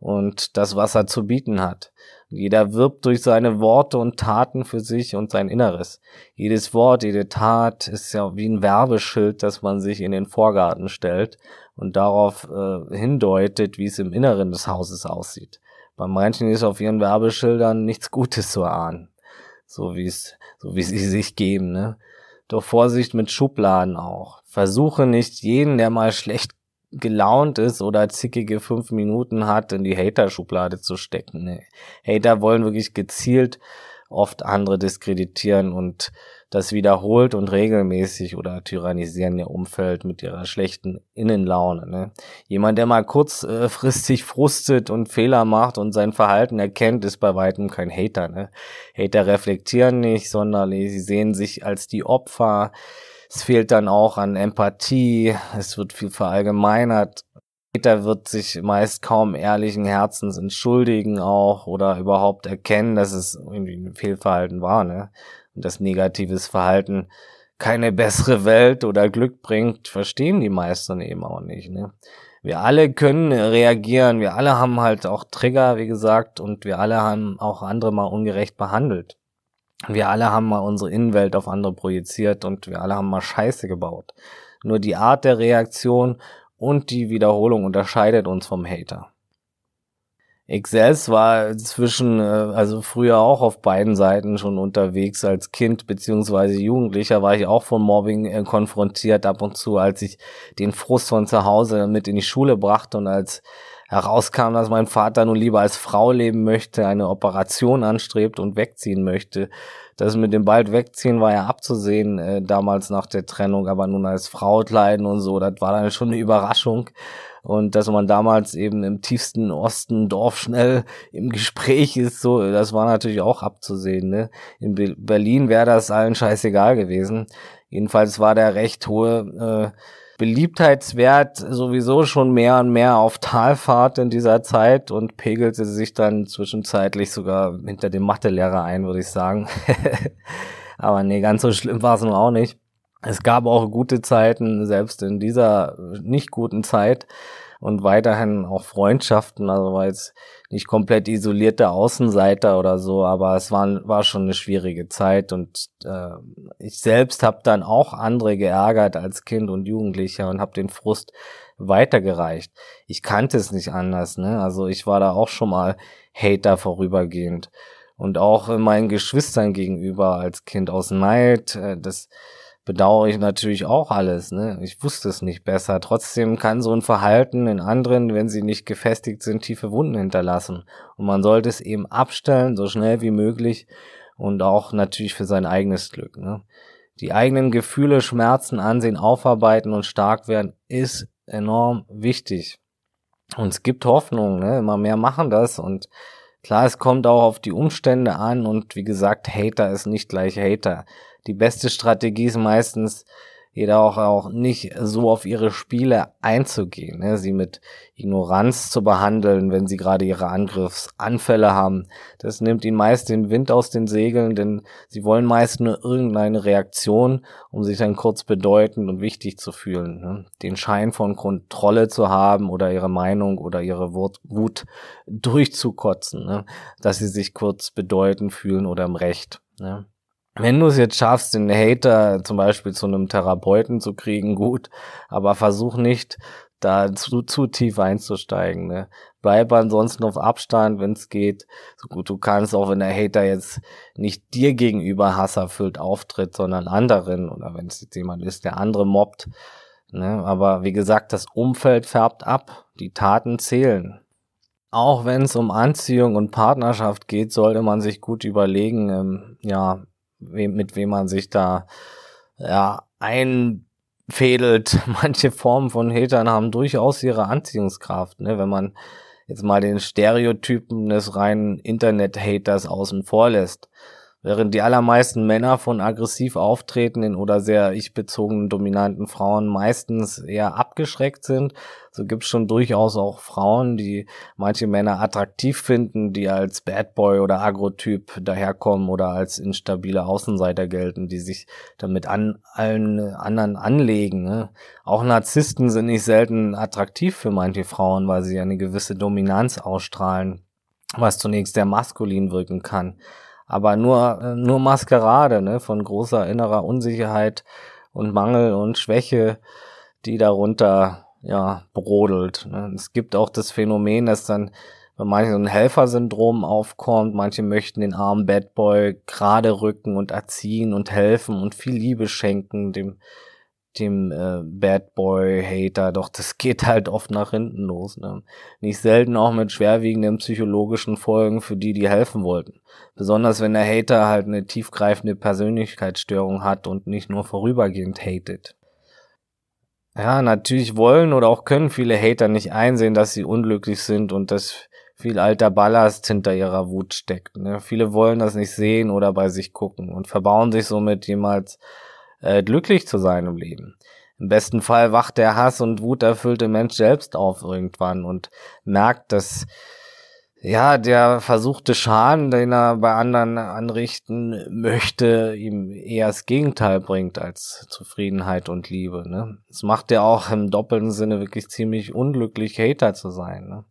Und das, was er zu bieten hat. Jeder wirbt durch seine Worte und Taten für sich und sein Inneres. Jedes Wort, jede Tat ist ja wie ein Werbeschild, das man sich in den Vorgarten stellt und darauf äh, hindeutet, wie es im Inneren des Hauses aussieht. Bei manchen ist auf ihren Werbeschildern nichts Gutes zu ahnen. So wie es, so wie sie sich geben, ne? Doch Vorsicht mit Schubladen auch. Versuche nicht jeden, der mal schlecht gelaunt ist oder zickige fünf Minuten hat, in die Hater-Schublade zu stecken. Nee. Hater wollen wirklich gezielt oft andere diskreditieren und das wiederholt und regelmäßig oder tyrannisieren ihr Umfeld mit ihrer schlechten Innenlaune. Ne? Jemand, der mal kurzfristig frustet und Fehler macht und sein Verhalten erkennt, ist bei weitem kein Hater. Ne? Hater reflektieren nicht, sondern sie sehen sich als die Opfer, es fehlt dann auch an Empathie, es wird viel verallgemeinert. Peter wird sich meist kaum ehrlichen Herzens entschuldigen auch oder überhaupt erkennen, dass es irgendwie ein Fehlverhalten war, ne? Und das negatives Verhalten keine bessere Welt oder Glück bringt, verstehen die meisten eben auch nicht, ne? Wir alle können reagieren, wir alle haben halt auch Trigger, wie gesagt, und wir alle haben auch andere mal ungerecht behandelt. Wir alle haben mal unsere Innenwelt auf andere projiziert und wir alle haben mal Scheiße gebaut. Nur die Art der Reaktion und die Wiederholung unterscheidet uns vom Hater. Ich selbst war zwischen, äh, also früher auch auf beiden Seiten schon unterwegs. Als Kind beziehungsweise Jugendlicher war ich auch von Mobbing äh, konfrontiert ab und zu, als ich den Frust von zu Hause mit in die Schule brachte und als herauskam, dass mein Vater nun lieber als Frau leben möchte, eine Operation anstrebt und wegziehen möchte. Das mit dem bald wegziehen war ja abzusehen, äh, damals nach der Trennung, aber nun als Frau kleiden und so, das war dann schon eine Überraschung. Und dass man damals eben im tiefsten Osten Dorf schnell im Gespräch ist, so, das war natürlich auch abzusehen. Ne? In Be Berlin wäre das allen scheißegal gewesen. Jedenfalls war der recht hohe äh, Beliebtheitswert sowieso schon mehr und mehr auf Talfahrt in dieser Zeit und pegelte sich dann zwischenzeitlich sogar hinter dem Mathelehrer ein, würde ich sagen. Aber nee, ganz so schlimm war es nun auch nicht. Es gab auch gute Zeiten, selbst in dieser nicht guten Zeit und weiterhin auch Freundschaften. Also war jetzt nicht komplett isolierter Außenseiter oder so, aber es war, war schon eine schwierige Zeit und äh, ich selbst habe dann auch andere geärgert als Kind und Jugendlicher und habe den Frust weitergereicht. Ich kannte es nicht anders, ne? Also ich war da auch schon mal Hater vorübergehend und auch meinen Geschwistern gegenüber als Kind aus Neid. Äh, das bedauere ich natürlich auch alles. Ne? Ich wusste es nicht besser. Trotzdem kann so ein Verhalten in anderen, wenn sie nicht gefestigt sind, tiefe Wunden hinterlassen. Und man sollte es eben abstellen, so schnell wie möglich und auch natürlich für sein eigenes Glück. Ne? die eigenen Gefühle, Schmerzen ansehen, aufarbeiten und stark werden, ist enorm wichtig. Und es gibt Hoffnung, ne? immer mehr machen das und klar, es kommt auch auf die Umstände an und wie gesagt, Hater ist nicht gleich Hater. Die beste Strategie ist meistens, jeder auch, auch nicht so auf ihre Spiele einzugehen, ne? sie mit Ignoranz zu behandeln, wenn sie gerade ihre Angriffsanfälle haben. Das nimmt ihnen meist den Wind aus den Segeln, denn sie wollen meist nur irgendeine Reaktion, um sich dann kurz bedeutend und wichtig zu fühlen. Ne? Den Schein von Kontrolle zu haben oder ihre Meinung oder ihre Wut durchzukotzen, ne? dass sie sich kurz bedeutend fühlen oder im Recht. Ne? Wenn du es jetzt schaffst, den Hater zum Beispiel zu einem Therapeuten zu kriegen, gut, aber versuch nicht, da zu, zu tief einzusteigen. Ne? Bleib ansonsten auf Abstand, wenn es geht. So gut du kannst, auch wenn der Hater jetzt nicht dir gegenüber hasserfüllt auftritt, sondern anderen oder wenn es jetzt jemand ist, der andere mobbt. Ne? Aber wie gesagt, das Umfeld färbt ab, die Taten zählen. Auch wenn es um Anziehung und Partnerschaft geht, sollte man sich gut überlegen, ähm, ja, mit wem man sich da ja einfädelt. Manche Formen von Hatern haben durchaus ihre Anziehungskraft, ne? wenn man jetzt mal den Stereotypen des reinen Internet-Haters außen vor lässt. Während die allermeisten Männer von aggressiv auftretenden oder sehr ich-bezogenen dominanten Frauen meistens eher abgeschreckt sind, so gibt's schon durchaus auch Frauen, die manche Männer attraktiv finden, die als Bad Boy oder Agro-Typ daherkommen oder als instabile Außenseiter gelten, die sich damit an allen anderen anlegen. Ne? Auch Narzissten sind nicht selten attraktiv für manche Frauen, weil sie eine gewisse Dominanz ausstrahlen, was zunächst sehr maskulin wirken kann aber nur, äh, nur Maskerade, ne, von großer innerer Unsicherheit und Mangel und Schwäche, die darunter, ja, brodelt. Ne. Es gibt auch das Phänomen, dass dann bei manchen so ein Helfersyndrom aufkommt, manche möchten den armen Bad Boy gerade rücken und erziehen und helfen und viel Liebe schenken dem dem äh, Bad Boy Hater, doch das geht halt oft nach hinten los. Ne? Nicht selten auch mit schwerwiegenden psychologischen Folgen für die, die helfen wollten. Besonders wenn der Hater halt eine tiefgreifende Persönlichkeitsstörung hat und nicht nur vorübergehend hatet. Ja, natürlich wollen oder auch können viele Hater nicht einsehen, dass sie unglücklich sind und dass viel alter Ballast hinter ihrer Wut steckt. Ne? Viele wollen das nicht sehen oder bei sich gucken und verbauen sich somit jemals äh, glücklich zu sein im Leben. Im besten Fall wacht der Hass und wuterfüllte Mensch selbst auf irgendwann und merkt, dass ja, der versuchte Schaden, den er bei anderen anrichten möchte, ihm eher das Gegenteil bringt als Zufriedenheit und Liebe. Ne? Das macht er auch im doppelten Sinne wirklich ziemlich unglücklich, Hater zu sein. Ne?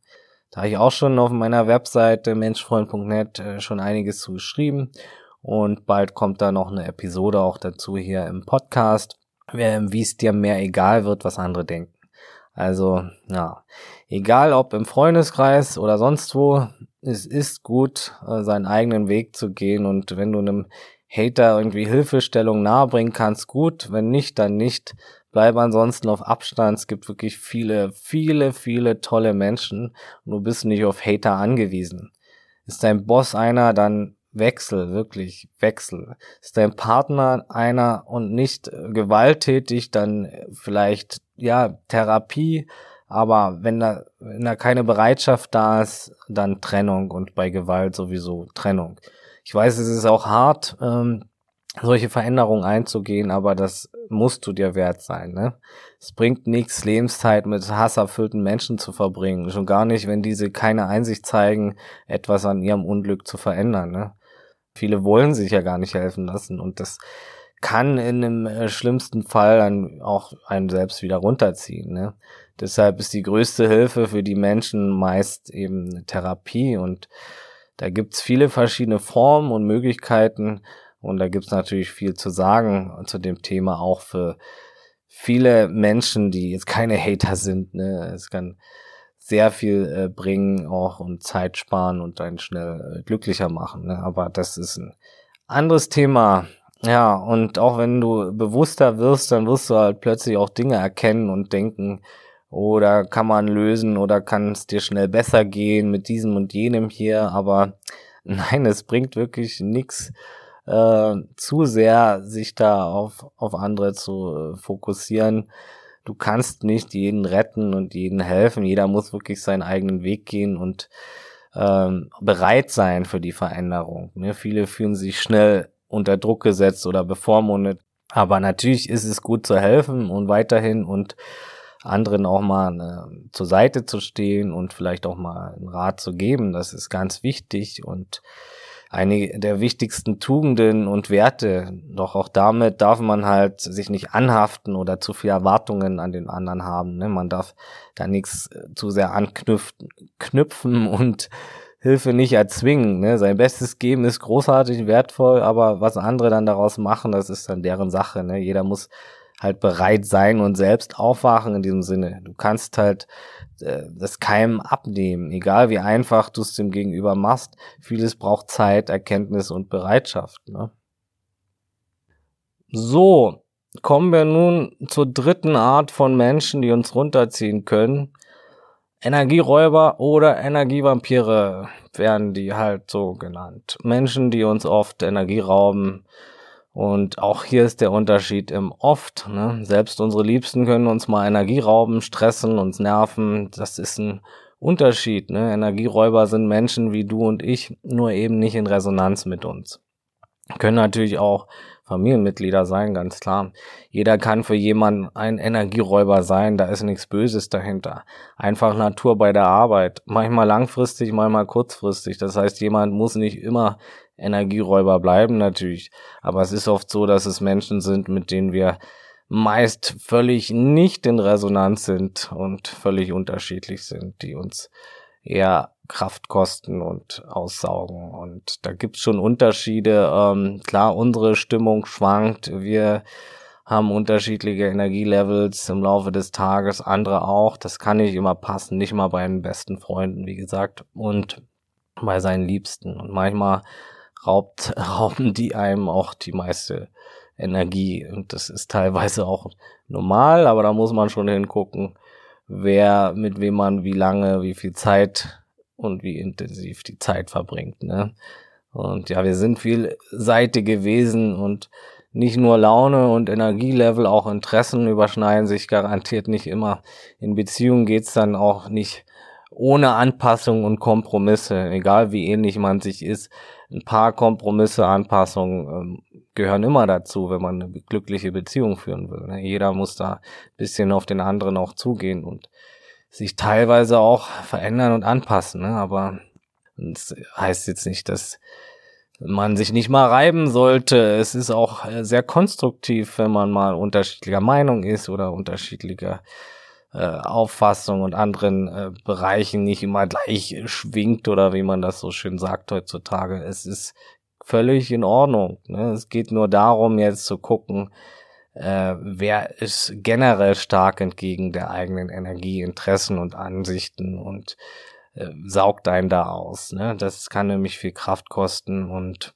Da habe ich auch schon auf meiner Webseite menschfreund.net äh, schon einiges zu geschrieben und bald kommt da noch eine Episode auch dazu hier im Podcast, wie es dir mehr egal wird, was andere denken. Also, ja, egal ob im Freundeskreis oder sonst wo, es ist gut, äh, seinen eigenen Weg zu gehen und wenn du einem Hater irgendwie Hilfestellung nahebringen kannst, gut, wenn nicht, dann nicht. Bleib ansonsten auf Abstand. Es gibt wirklich viele, viele, viele tolle Menschen und du bist nicht auf Hater angewiesen. Ist dein Boss einer, dann Wechsel, wirklich Wechsel. Ist dein Partner einer und nicht gewalttätig, dann vielleicht ja Therapie, aber wenn da, wenn da keine Bereitschaft da ist, dann Trennung und bei Gewalt sowieso Trennung. Ich weiß, es ist auch hart, ähm, solche Veränderungen einzugehen, aber das musst du dir wert sein. Ne? Es bringt nichts, Lebenszeit mit hasserfüllten Menschen zu verbringen. Schon gar nicht, wenn diese keine Einsicht zeigen, etwas an ihrem Unglück zu verändern. Ne? Viele wollen sich ja gar nicht helfen lassen und das kann in dem äh, schlimmsten Fall dann auch einen selbst wieder runterziehen. Ne? Deshalb ist die größte Hilfe für die Menschen meist eben Therapie und da gibt's viele verschiedene Formen und Möglichkeiten und da gibt's natürlich viel zu sagen zu dem Thema auch für viele Menschen, die jetzt keine Hater sind. Ne? Es kann sehr viel äh, bringen auch und Zeit sparen und einen schnell äh, glücklicher machen. Ne? Aber das ist ein anderes Thema. Ja, und auch wenn du bewusster wirst, dann wirst du halt plötzlich auch Dinge erkennen und denken, oder kann man lösen oder kann es dir schnell besser gehen mit diesem und jenem hier. Aber nein, es bringt wirklich nichts, äh, zu sehr sich da auf, auf andere zu äh, fokussieren. Du kannst nicht jeden retten und jeden helfen. Jeder muss wirklich seinen eigenen Weg gehen und ähm, bereit sein für die Veränderung. Ne? Viele fühlen sich schnell unter Druck gesetzt oder bevormundet. Aber natürlich ist es gut zu helfen und weiterhin und anderen auch mal äh, zur Seite zu stehen und vielleicht auch mal einen Rat zu geben. Das ist ganz wichtig und eine der wichtigsten Tugenden und Werte. Doch auch damit darf man halt sich nicht anhaften oder zu viel Erwartungen an den anderen haben. Ne? Man darf da nichts äh, zu sehr anknüpfen und Hilfe nicht erzwingen. Ne? Sein Bestes geben ist großartig, wertvoll, aber was andere dann daraus machen, das ist dann deren Sache. Ne? Jeder muss halt bereit sein und selbst aufwachen in diesem Sinne. Du kannst halt äh, das Keim abnehmen, egal wie einfach du es dem Gegenüber machst. Vieles braucht Zeit, Erkenntnis und Bereitschaft. Ne? So, kommen wir nun zur dritten Art von Menschen, die uns runterziehen können. Energieräuber oder Energievampire werden die halt so genannt. Menschen, die uns oft Energie rauben, und auch hier ist der Unterschied im oft. Ne? Selbst unsere Liebsten können uns mal Energie rauben, stressen, uns nerven. Das ist ein Unterschied. Ne? Energieräuber sind Menschen wie du und ich, nur eben nicht in Resonanz mit uns. Können natürlich auch Familienmitglieder sein, ganz klar. Jeder kann für jemanden ein Energieräuber sein, da ist nichts Böses dahinter. Einfach Natur bei der Arbeit. Manchmal langfristig, manchmal kurzfristig. Das heißt, jemand muss nicht immer Energieräuber bleiben natürlich. Aber es ist oft so, dass es Menschen sind, mit denen wir meist völlig nicht in Resonanz sind und völlig unterschiedlich sind, die uns eher Kraft kosten und aussaugen. Und da gibt's schon Unterschiede. Ähm, klar, unsere Stimmung schwankt. Wir haben unterschiedliche Energielevels im Laufe des Tages, andere auch. Das kann nicht immer passen, nicht mal bei den besten Freunden, wie gesagt, und bei seinen Liebsten. Und manchmal raubt, rauben die einem auch die meiste Energie. Und das ist teilweise auch normal, aber da muss man schon hingucken, wer mit wem man wie lange, wie viel Zeit und wie intensiv die Zeit verbringt. Ne? Und ja, wir sind vielseitige Wesen und nicht nur Laune und Energielevel, auch Interessen überschneiden sich garantiert nicht immer. In Beziehungen geht's dann auch nicht ohne Anpassung und Kompromisse, egal wie ähnlich man sich ist. Ein paar Kompromisse, Anpassungen ähm, gehören immer dazu, wenn man eine glückliche Beziehung führen will. Ne? Jeder muss da ein bisschen auf den anderen auch zugehen und sich teilweise auch verändern und anpassen. Ne? Aber das heißt jetzt nicht, dass man sich nicht mal reiben sollte. Es ist auch äh, sehr konstruktiv, wenn man mal unterschiedlicher Meinung ist oder unterschiedlicher äh, Auffassung und anderen äh, Bereichen nicht immer gleich schwingt oder wie man das so schön sagt heutzutage. Es ist völlig in Ordnung. Ne? Es geht nur darum, jetzt zu gucken, äh, wer ist generell stark entgegen der eigenen Energie, Interessen und Ansichten und äh, saugt einen da aus. Ne? Das kann nämlich viel Kraft kosten und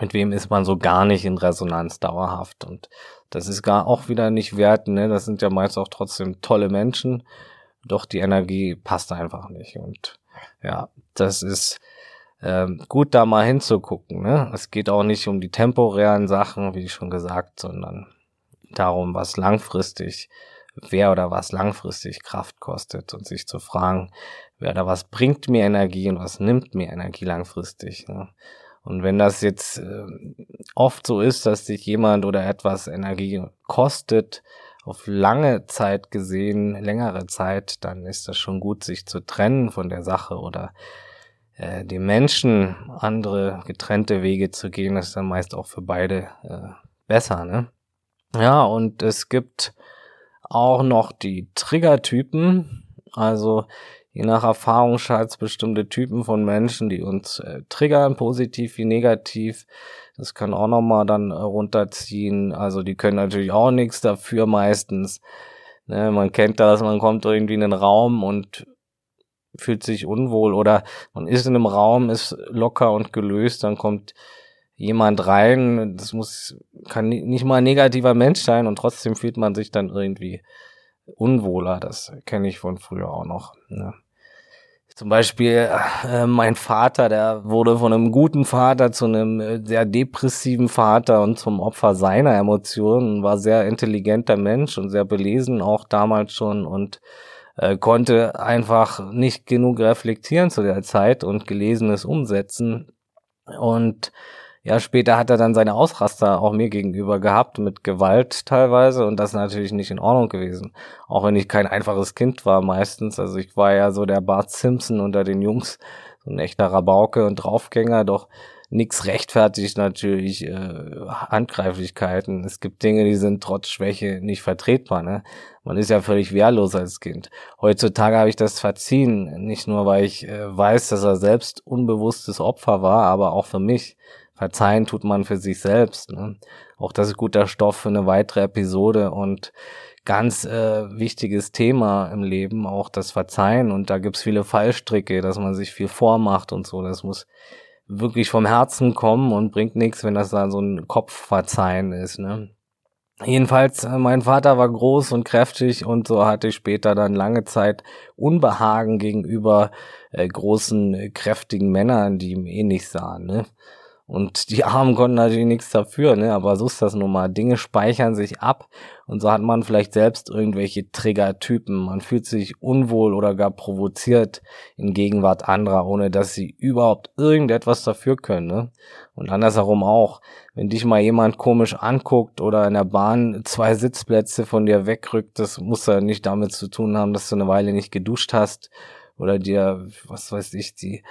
mit wem ist man so gar nicht in Resonanz dauerhaft und das ist gar auch wieder nicht wert, ne? Das sind ja meist auch trotzdem tolle Menschen, doch die Energie passt einfach nicht und ja, das ist ähm, gut da mal hinzugucken, ne? Es geht auch nicht um die temporären Sachen, wie schon gesagt, sondern darum, was langfristig, wer oder was langfristig Kraft kostet und sich zu fragen, wer oder was bringt mir Energie und was nimmt mir Energie langfristig. Ne? Und wenn das jetzt äh, oft so ist, dass sich jemand oder etwas Energie kostet, auf lange Zeit gesehen, längere Zeit, dann ist das schon gut, sich zu trennen von der Sache oder äh, dem Menschen andere getrennte Wege zu gehen, das ist dann meist auch für beide äh, besser, ne? Ja, und es gibt auch noch die Triggertypen. Also je nach Erfahrungsschatz bestimmte Typen von Menschen, die uns äh, triggern, positiv wie negativ. Das kann auch nochmal dann äh, runterziehen. Also die können natürlich auch nichts dafür meistens. Ne, man kennt das, man kommt irgendwie in den Raum und fühlt sich unwohl oder man ist in einem Raum, ist locker und gelöst, dann kommt jemand rein, das muss, kann nicht mal ein negativer Mensch sein und trotzdem fühlt man sich dann irgendwie unwohler. Das kenne ich von früher auch noch. Ne? Zum Beispiel äh, mein Vater, der wurde von einem guten Vater zu einem äh, sehr depressiven Vater und zum Opfer seiner Emotionen, war sehr intelligenter Mensch und sehr belesen auch damals schon und äh, konnte einfach nicht genug reflektieren zu der Zeit und Gelesenes umsetzen. Und ja, später hat er dann seine Ausraster auch mir gegenüber gehabt, mit Gewalt teilweise, und das natürlich nicht in Ordnung gewesen. Auch wenn ich kein einfaches Kind war meistens. Also ich war ja so der Bart Simpson unter den Jungs, so ein echter Rabauke und Draufgänger, doch nichts rechtfertigt natürlich äh, Handgreiflichkeiten. Es gibt Dinge, die sind trotz Schwäche nicht vertretbar. Ne? Man ist ja völlig wehrlos als Kind. Heutzutage habe ich das verziehen, nicht nur weil ich äh, weiß, dass er selbst unbewusstes Opfer war, aber auch für mich Verzeihen tut man für sich selbst. Ne? Auch das ist guter Stoff für eine weitere Episode und ganz äh, wichtiges Thema im Leben, auch das Verzeihen. Und da gibt's viele Fallstricke, dass man sich viel vormacht und so. Das muss wirklich vom Herzen kommen und bringt nichts, wenn das da so ein Kopfverzeihen ist. Ne? Jedenfalls, äh, mein Vater war groß und kräftig und so hatte ich später dann lange Zeit Unbehagen gegenüber äh, großen, kräftigen Männern, die ihm ähnlich sahen. Ne? Und die Armen konnten natürlich nichts dafür, ne? Aber so ist das nun mal. Dinge speichern sich ab und so hat man vielleicht selbst irgendwelche Triggertypen. Man fühlt sich unwohl oder gar provoziert in Gegenwart anderer, ohne dass sie überhaupt irgendetwas dafür können, ne? Und andersherum auch. Wenn dich mal jemand komisch anguckt oder in der Bahn zwei Sitzplätze von dir wegrückt, das muss ja nicht damit zu tun haben, dass du eine Weile nicht geduscht hast oder dir, was weiß ich, die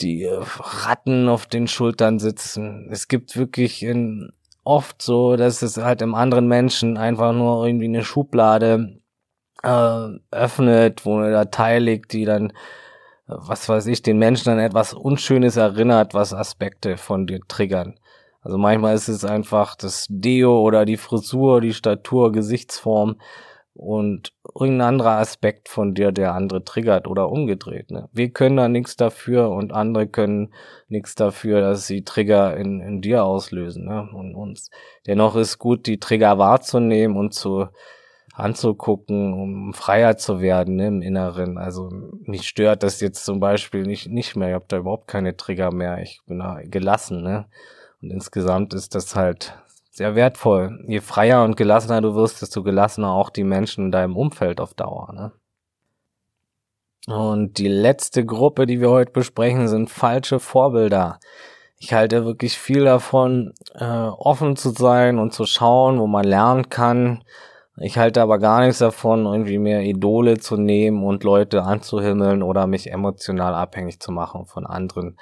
die Ratten auf den Schultern sitzen. Es gibt wirklich in, oft so, dass es halt im anderen Menschen einfach nur irgendwie eine Schublade äh, öffnet, wo eine Datei liegt, die dann, was weiß ich, den Menschen an etwas Unschönes erinnert, was Aspekte von dir triggern. Also manchmal ist es einfach das Deo oder die Frisur, die Statur, Gesichtsform, und irgendein anderer Aspekt von dir, der andere triggert oder umgedreht. Ne? Wir können da nichts dafür und andere können nichts dafür, dass sie Trigger in, in dir auslösen ne? und uns. Dennoch ist gut, die Trigger wahrzunehmen und zu anzugucken, um freier zu werden ne, im Inneren. Also mich stört das jetzt zum Beispiel nicht, nicht mehr. Ich habe da überhaupt keine Trigger mehr. Ich bin da gelassen. Ne? Und insgesamt ist das halt sehr wertvoll. Je freier und gelassener du wirst, desto gelassener auch die Menschen in deinem Umfeld auf Dauer. Ne? Und die letzte Gruppe, die wir heute besprechen, sind falsche Vorbilder. Ich halte wirklich viel davon, äh, offen zu sein und zu schauen, wo man lernen kann. Ich halte aber gar nichts davon, irgendwie mehr Idole zu nehmen und Leute anzuhimmeln oder mich emotional abhängig zu machen von anderen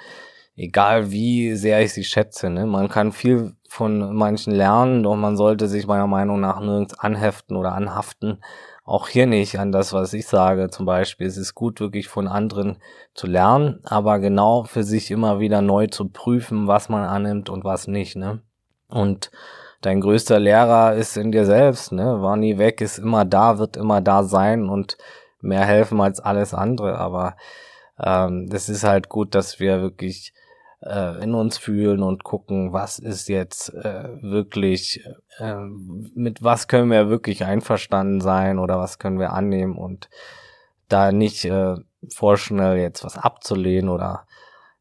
egal wie sehr ich sie schätze. Ne? Man kann viel von manchen lernen, doch man sollte sich meiner Meinung nach nirgends anheften oder anhaften. Auch hier nicht an das, was ich sage. Zum Beispiel, es ist gut, wirklich von anderen zu lernen, aber genau für sich immer wieder neu zu prüfen, was man annimmt und was nicht. Ne? Und dein größter Lehrer ist in dir selbst, ne? War nie weg, ist immer da, wird immer da sein und mehr helfen als alles andere. Aber ähm, das ist halt gut, dass wir wirklich äh, in uns fühlen und gucken, was ist jetzt äh, wirklich, äh, mit was können wir wirklich einverstanden sein oder was können wir annehmen und da nicht äh, vorschnell jetzt was abzulehnen oder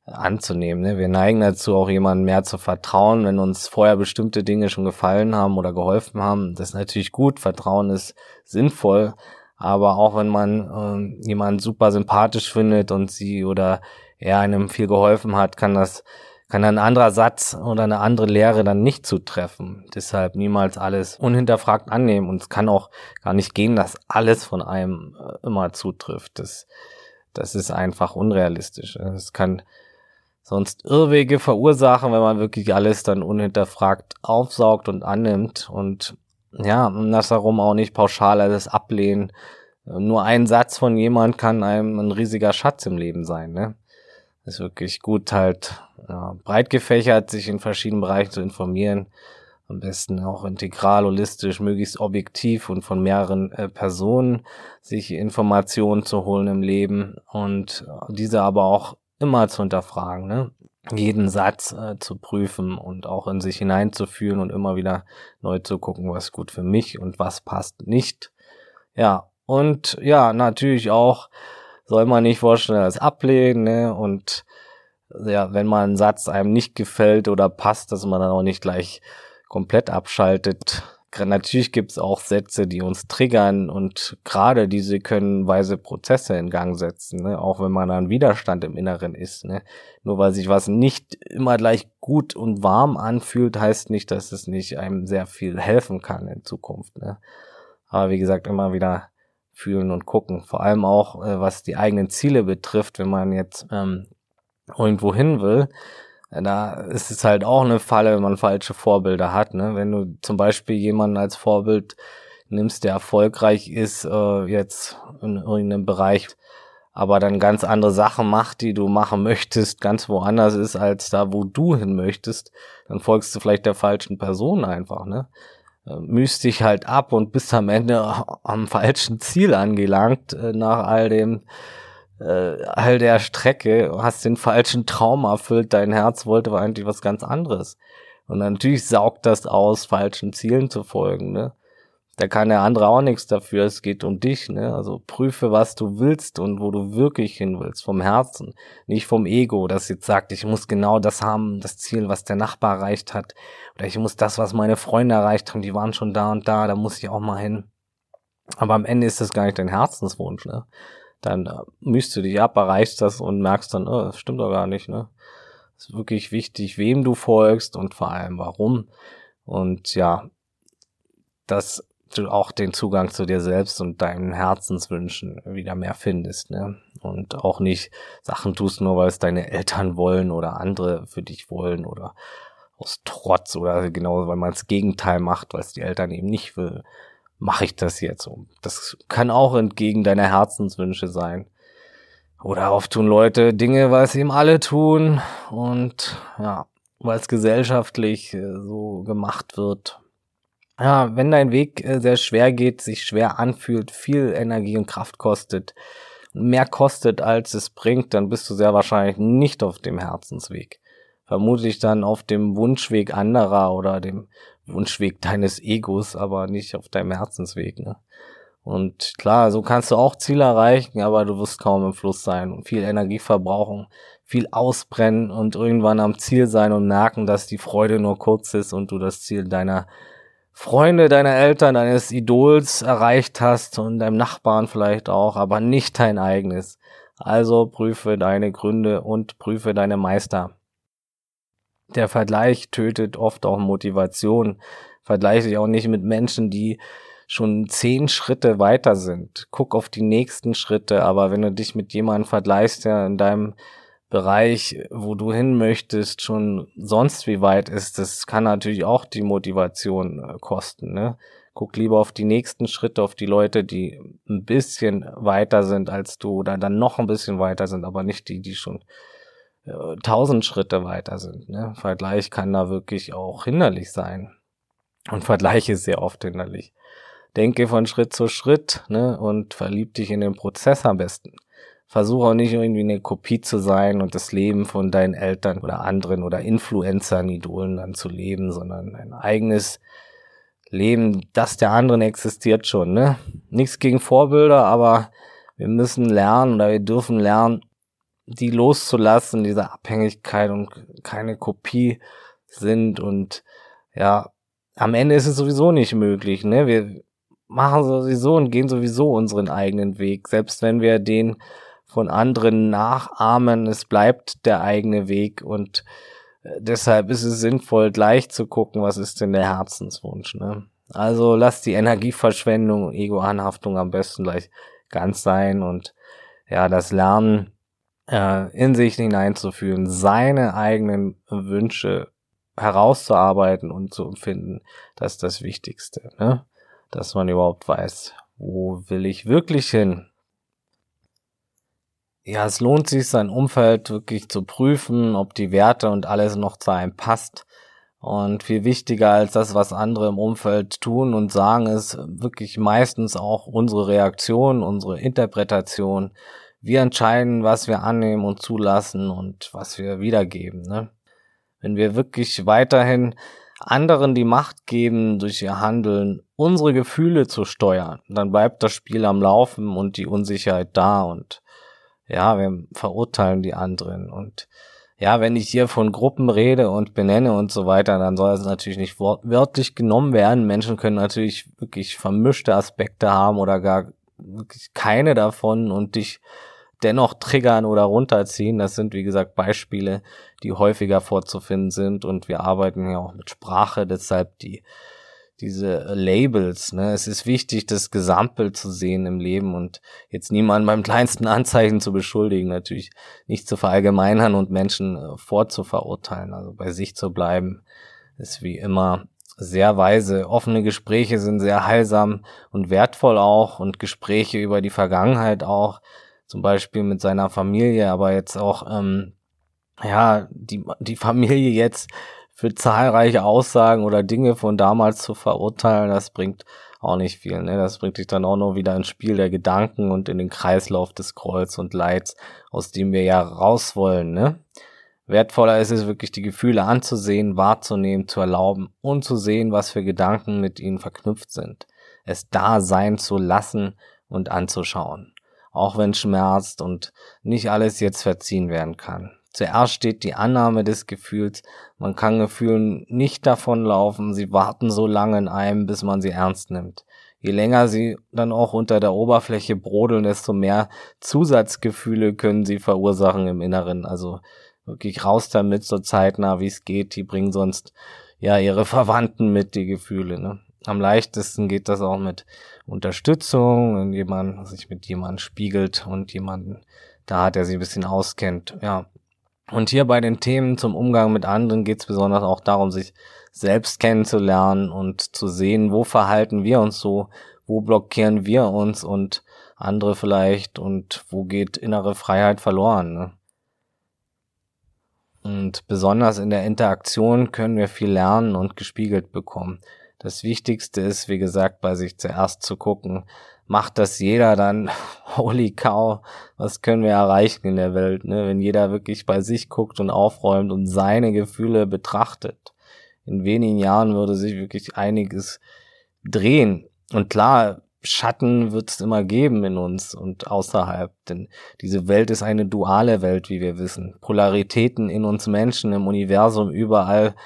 anzunehmen. Ne? Wir neigen dazu, auch jemandem mehr zu vertrauen, wenn uns vorher bestimmte Dinge schon gefallen haben oder geholfen haben. Das ist natürlich gut, Vertrauen ist sinnvoll, aber auch wenn man äh, jemanden super sympathisch findet und sie oder er einem viel geholfen hat, kann das, kann ein anderer Satz oder eine andere Lehre dann nicht zutreffen. Deshalb niemals alles unhinterfragt annehmen. Und es kann auch gar nicht gehen, dass alles von einem äh, immer zutrifft. Das, das ist einfach unrealistisch. Es kann sonst Irrwege verursachen, wenn man wirklich alles dann unhinterfragt aufsaugt und annimmt und ja, das darum auch nicht pauschal alles ablehnen. Nur ein Satz von jemand kann einem ein riesiger Schatz im Leben sein, ne? Ist wirklich gut, halt ja, breit gefächert, sich in verschiedenen Bereichen zu informieren. Am besten auch integral, holistisch, möglichst objektiv und von mehreren äh, Personen sich Informationen zu holen im Leben und diese aber auch immer zu hinterfragen, ne? jeden Satz äh, zu prüfen und auch in sich hineinzuführen und immer wieder neu zu gucken, was gut für mich und was passt nicht. Ja, und ja, natürlich auch soll man nicht vorstellen als ablehnen, ne? Und ja, wenn mal ein Satz einem nicht gefällt oder passt, dass man dann auch nicht gleich komplett abschaltet. Natürlich gibt's auch Sätze, die uns triggern und gerade diese können weise Prozesse in Gang setzen, ne? auch wenn man einen Widerstand im Inneren ist. Ne? Nur weil sich was nicht immer gleich gut und warm anfühlt, heißt nicht, dass es nicht einem sehr viel helfen kann in Zukunft. Ne? Aber wie gesagt, immer wieder fühlen und gucken. Vor allem auch, äh, was die eigenen Ziele betrifft, wenn man jetzt ähm, irgendwo hin will, da ist es halt auch eine Falle, wenn man falsche Vorbilder hat. Ne? Wenn du zum Beispiel jemanden als Vorbild nimmst, der erfolgreich ist, äh, jetzt in irgendeinem Bereich, aber dann ganz andere Sachen macht, die du machen möchtest, ganz woanders ist als da, wo du hin möchtest, dann folgst du vielleicht der falschen Person einfach, ne? Äh, mühst dich halt ab und bist am Ende am falschen Ziel angelangt, äh, nach all dem, äh, all der Strecke, hast den falschen Traum erfüllt, dein Herz wollte eigentlich was ganz anderes. Und natürlich saugt das aus, falschen Zielen zu folgen, ne? Da kann der andere auch nichts dafür, es geht um dich, ne? Also prüfe, was du willst und wo du wirklich hin willst, vom Herzen, nicht vom Ego, das jetzt sagt, ich muss genau das haben, das Ziel, was der Nachbar erreicht hat, oder ich muss das, was meine Freunde erreicht haben, die waren schon da und da, da muss ich auch mal hin. Aber am Ende ist das gar nicht dein Herzenswunsch, ne? dann äh, müsst du dich ab, erreichst das und merkst dann, oh, das stimmt doch gar nicht, ne? Es ist wirklich wichtig, wem du folgst und vor allem warum. Und ja, dass du auch den Zugang zu dir selbst und deinen Herzenswünschen wieder mehr findest, ne? Und auch nicht Sachen tust, nur weil es deine Eltern wollen oder andere für dich wollen oder aus Trotz oder genau, weil man das Gegenteil macht, weil es die Eltern eben nicht will mache ich das jetzt um. Das kann auch entgegen deiner Herzenswünsche sein. Oder oft tun Leute Dinge, weil es eben alle tun und ja, weil es gesellschaftlich äh, so gemacht wird. Ja, wenn dein Weg äh, sehr schwer geht, sich schwer anfühlt, viel Energie und Kraft kostet, mehr kostet, als es bringt, dann bist du sehr wahrscheinlich nicht auf dem Herzensweg. Vermutlich dann auf dem Wunschweg anderer oder dem Wunschweg deines Egos, aber nicht auf deinem Herzensweg. Ne? Und klar, so kannst du auch Ziele erreichen, aber du wirst kaum im Fluss sein und viel Energie verbrauchen, viel ausbrennen und irgendwann am Ziel sein und merken, dass die Freude nur kurz ist und du das Ziel deiner Freunde, deiner Eltern, deines Idols erreicht hast und deinem Nachbarn vielleicht auch, aber nicht dein eigenes. Also prüfe deine Gründe und prüfe deine Meister der Vergleich tötet oft auch Motivation. Vergleiche dich auch nicht mit Menschen, die schon zehn Schritte weiter sind. Guck auf die nächsten Schritte, aber wenn du dich mit jemandem vergleichst, der in deinem Bereich, wo du hin möchtest, schon sonst wie weit ist, das kann natürlich auch die Motivation äh, kosten. Ne? Guck lieber auf die nächsten Schritte, auf die Leute, die ein bisschen weiter sind als du oder dann noch ein bisschen weiter sind, aber nicht die, die schon tausend Schritte weiter sind. Ne? Vergleich kann da wirklich auch hinderlich sein. Und Vergleich ist sehr oft hinderlich. Denke von Schritt zu Schritt ne? und verlieb dich in den Prozess am besten. Versuche auch nicht irgendwie eine Kopie zu sein und das Leben von deinen Eltern oder anderen oder Influencern, Idolen dann zu leben, sondern ein eigenes Leben, das der anderen existiert schon. Ne? Nichts gegen Vorbilder, aber wir müssen lernen oder wir dürfen lernen, die loszulassen, diese Abhängigkeit und keine Kopie sind und ja, am Ende ist es sowieso nicht möglich, ne? Wir machen sowieso und gehen sowieso unseren eigenen Weg, selbst wenn wir den von anderen nachahmen, es bleibt der eigene Weg und äh, deshalb ist es sinnvoll, gleich zu gucken, was ist denn der Herzenswunsch, ne? Also lass die Energieverschwendung, Ego-Anhaftung am besten gleich ganz sein und ja, das Lernen äh, in sich hineinzufühlen, seine eigenen Wünsche herauszuarbeiten und zu empfinden, das ist das Wichtigste, ne? dass man überhaupt weiß, wo will ich wirklich hin. Ja, es lohnt sich, sein Umfeld wirklich zu prüfen, ob die Werte und alles noch zu einem passt. Und viel wichtiger als das, was andere im Umfeld tun und sagen, ist wirklich meistens auch unsere Reaktion, unsere Interpretation, wir entscheiden, was wir annehmen und zulassen und was wir wiedergeben. Ne? Wenn wir wirklich weiterhin anderen die Macht geben, durch ihr Handeln unsere Gefühle zu steuern, dann bleibt das Spiel am Laufen und die Unsicherheit da und ja, wir verurteilen die anderen und ja, wenn ich hier von Gruppen rede und benenne und so weiter, dann soll es natürlich nicht wörtlich genommen werden. Menschen können natürlich wirklich vermischte Aspekte haben oder gar wirklich keine davon und dich dennoch triggern oder runterziehen. Das sind, wie gesagt, Beispiele, die häufiger vorzufinden sind und wir arbeiten ja auch mit Sprache, deshalb die diese Labels. Ne? Es ist wichtig, das Gesamtbild zu sehen im Leben und jetzt niemanden beim kleinsten Anzeichen zu beschuldigen, natürlich nicht zu verallgemeinern und Menschen äh, vorzuverurteilen. Also bei sich zu bleiben, ist wie immer sehr weise. Offene Gespräche sind sehr heilsam und wertvoll auch und Gespräche über die Vergangenheit auch, zum Beispiel mit seiner Familie, aber jetzt auch, ähm, ja, die, die Familie jetzt für zahlreiche Aussagen oder Dinge von damals zu verurteilen, das bringt auch nicht viel. Ne? Das bringt dich dann auch noch wieder ins Spiel der Gedanken und in den Kreislauf des Kreuz und Leids, aus dem wir ja raus wollen. Ne? Wertvoller ist es wirklich, die Gefühle anzusehen, wahrzunehmen, zu erlauben und zu sehen, was für Gedanken mit ihnen verknüpft sind. Es da sein zu lassen und anzuschauen. Auch wenn schmerzt und nicht alles jetzt verziehen werden kann. Zuerst steht die Annahme des Gefühls. Man kann Gefühlen nicht davonlaufen. Sie warten so lange in einem, bis man sie ernst nimmt. Je länger sie dann auch unter der Oberfläche brodeln, desto mehr Zusatzgefühle können sie verursachen im Inneren. Also wirklich raus damit, so zeitnah wie es geht. Die bringen sonst ja ihre Verwandten mit, die Gefühle. Ne? Am leichtesten geht das auch mit Unterstützung, wenn jemand sich mit jemandem spiegelt und jemanden da hat, der sich ein bisschen auskennt. Ja, und hier bei den Themen zum Umgang mit anderen geht es besonders auch darum, sich selbst kennenzulernen und zu sehen, wo verhalten wir uns so, wo blockieren wir uns und andere vielleicht und wo geht innere Freiheit verloren. Ne? Und besonders in der Interaktion können wir viel lernen und gespiegelt bekommen. Das Wichtigste ist, wie gesagt, bei sich zuerst zu gucken, macht das jeder, dann holy cow, was können wir erreichen in der Welt, ne? wenn jeder wirklich bei sich guckt und aufräumt und seine Gefühle betrachtet. In wenigen Jahren würde sich wirklich einiges drehen. Und klar, Schatten wird es immer geben in uns und außerhalb, denn diese Welt ist eine duale Welt, wie wir wissen. Polaritäten in uns Menschen, im Universum, überall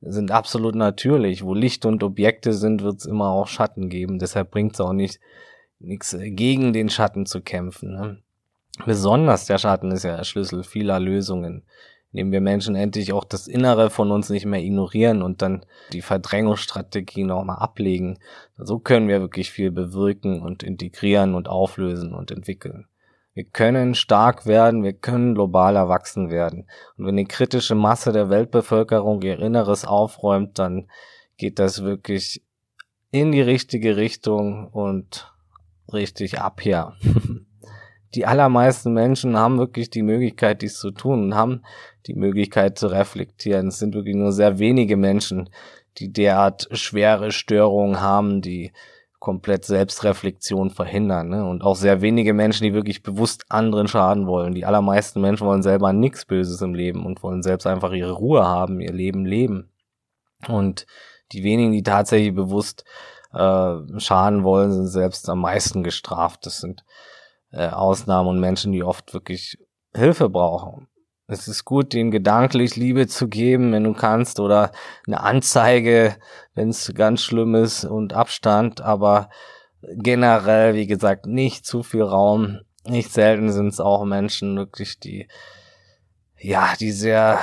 sind absolut natürlich. Wo Licht und Objekte sind, wird es immer auch Schatten geben. Deshalb bringt es auch nicht, nichts äh, gegen den Schatten zu kämpfen. Ne? Besonders der Schatten ist ja der Schlüssel vieler Lösungen, indem wir Menschen endlich auch das Innere von uns nicht mehr ignorieren und dann die Verdrängungsstrategien auch mal ablegen. So können wir wirklich viel bewirken und integrieren und auflösen und entwickeln. Wir können stark werden, wir können global erwachsen werden. Und wenn die kritische Masse der Weltbevölkerung ihr Inneres aufräumt, dann geht das wirklich in die richtige Richtung und richtig ab hier. die allermeisten Menschen haben wirklich die Möglichkeit, dies zu tun und haben die Möglichkeit zu reflektieren. Es sind wirklich nur sehr wenige Menschen, die derart schwere Störungen haben, die komplett Selbstreflexion verhindern. Ne? Und auch sehr wenige Menschen, die wirklich bewusst anderen schaden wollen. Die allermeisten Menschen wollen selber nichts Böses im Leben und wollen selbst einfach ihre Ruhe haben, ihr Leben leben. Und die wenigen, die tatsächlich bewusst äh, schaden wollen, sind selbst am meisten gestraft. Das sind äh, Ausnahmen und Menschen, die oft wirklich Hilfe brauchen. Es ist gut, ihnen gedanklich Liebe zu geben, wenn du kannst, oder eine Anzeige, wenn es ganz schlimm ist und Abstand, aber generell, wie gesagt, nicht zu viel Raum. Nicht selten sind es auch Menschen wirklich, die ja, die sehr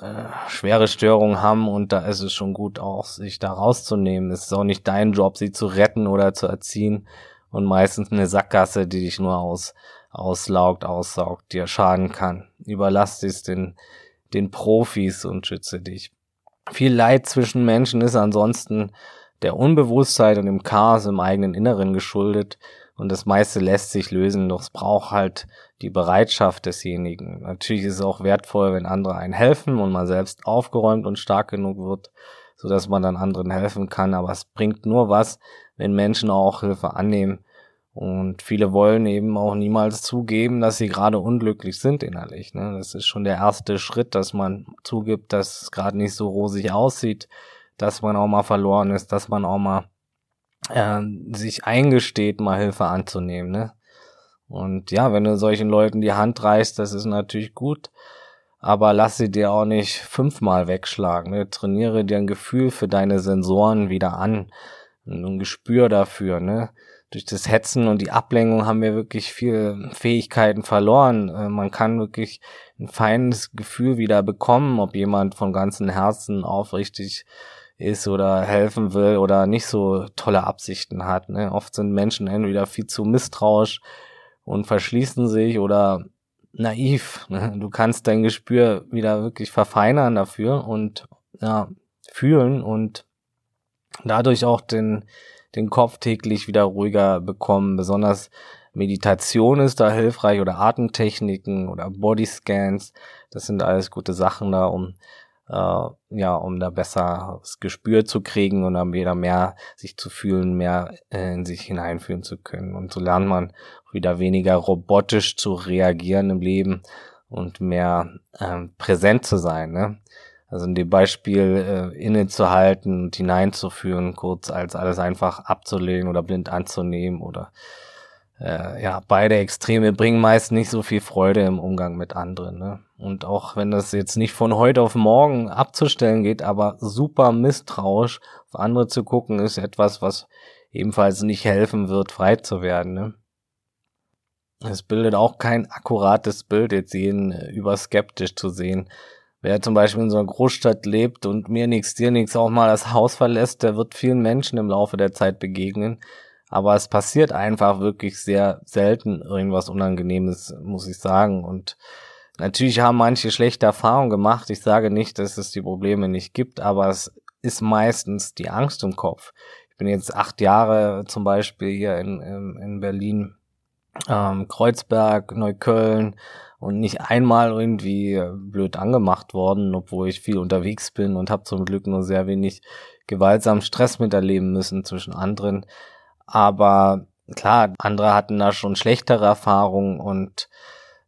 äh, schwere Störungen haben und da ist es schon gut auch, sich da rauszunehmen. Es ist auch nicht dein Job, sie zu retten oder zu erziehen und meistens eine Sackgasse, die dich nur aus, auslaugt, aussaugt, dir schaden kann. Überlass es den, den Profis und schütze dich. Viel Leid zwischen Menschen ist ansonsten der Unbewusstheit und dem Chaos im eigenen Inneren geschuldet und das meiste lässt sich lösen, doch es braucht halt die Bereitschaft desjenigen. Natürlich ist es auch wertvoll, wenn andere einen helfen und man selbst aufgeräumt und stark genug wird, so dass man dann anderen helfen kann. Aber es bringt nur was, wenn Menschen auch Hilfe annehmen. Und viele wollen eben auch niemals zugeben, dass sie gerade unglücklich sind innerlich. Ne? Das ist schon der erste Schritt, dass man zugibt, dass es gerade nicht so rosig aussieht, dass man auch mal verloren ist, dass man auch mal äh, sich eingesteht, mal Hilfe anzunehmen. Ne? Und ja, wenn du solchen Leuten die Hand reichst, das ist natürlich gut, aber lass sie dir auch nicht fünfmal wegschlagen. Ne? Trainiere dir ein Gefühl für deine Sensoren wieder an, ein Gespür dafür. Ne? Durch das Hetzen und die Ablenkung haben wir wirklich viele Fähigkeiten verloren. Äh, man kann wirklich ein feines Gefühl wieder bekommen, ob jemand von ganzem Herzen aufrichtig ist oder helfen will oder nicht so tolle Absichten hat. Ne? Oft sind Menschen entweder viel zu misstrauisch und verschließen sich oder naiv. Ne? Du kannst dein Gespür wieder wirklich verfeinern dafür und ja, fühlen und dadurch auch den, den Kopf täglich wieder ruhiger bekommen. Besonders Meditation ist da hilfreich oder Atemtechniken oder Bodyscans. Das sind alles gute Sachen da, um äh, ja, um da besser das Gespür zu kriegen und dann wieder mehr sich zu fühlen, mehr äh, in sich hineinfühlen zu können. Und so lernt man wieder weniger robotisch zu reagieren im Leben und mehr ähm, präsent zu sein. Ne? Also in dem Beispiel äh, innezuhalten und hineinzuführen, kurz als alles einfach abzulehnen oder blind anzunehmen oder äh, ja, beide Extreme bringen meist nicht so viel Freude im Umgang mit anderen. Ne? Und auch wenn das jetzt nicht von heute auf morgen abzustellen geht, aber super misstrauisch auf andere zu gucken, ist etwas, was ebenfalls nicht helfen wird, frei zu werden. Ne? Es bildet auch kein akkurates Bild, jetzt jeden äh, überskeptisch zu sehen. Wer zum Beispiel in so einer Großstadt lebt und mir nichts, dir nichts auch mal das Haus verlässt, der wird vielen Menschen im Laufe der Zeit begegnen, aber es passiert einfach wirklich sehr selten irgendwas Unangenehmes, muss ich sagen. Und natürlich haben manche schlechte Erfahrungen gemacht. Ich sage nicht, dass es die Probleme nicht gibt, aber es ist meistens die Angst im Kopf. Ich bin jetzt acht Jahre zum Beispiel hier in, in, in Berlin, ähm, Kreuzberg, Neukölln und nicht einmal irgendwie blöd angemacht worden, obwohl ich viel unterwegs bin und habe zum Glück nur sehr wenig gewaltsamen Stress miterleben müssen zwischen anderen. Aber klar, andere hatten da schon schlechtere Erfahrungen und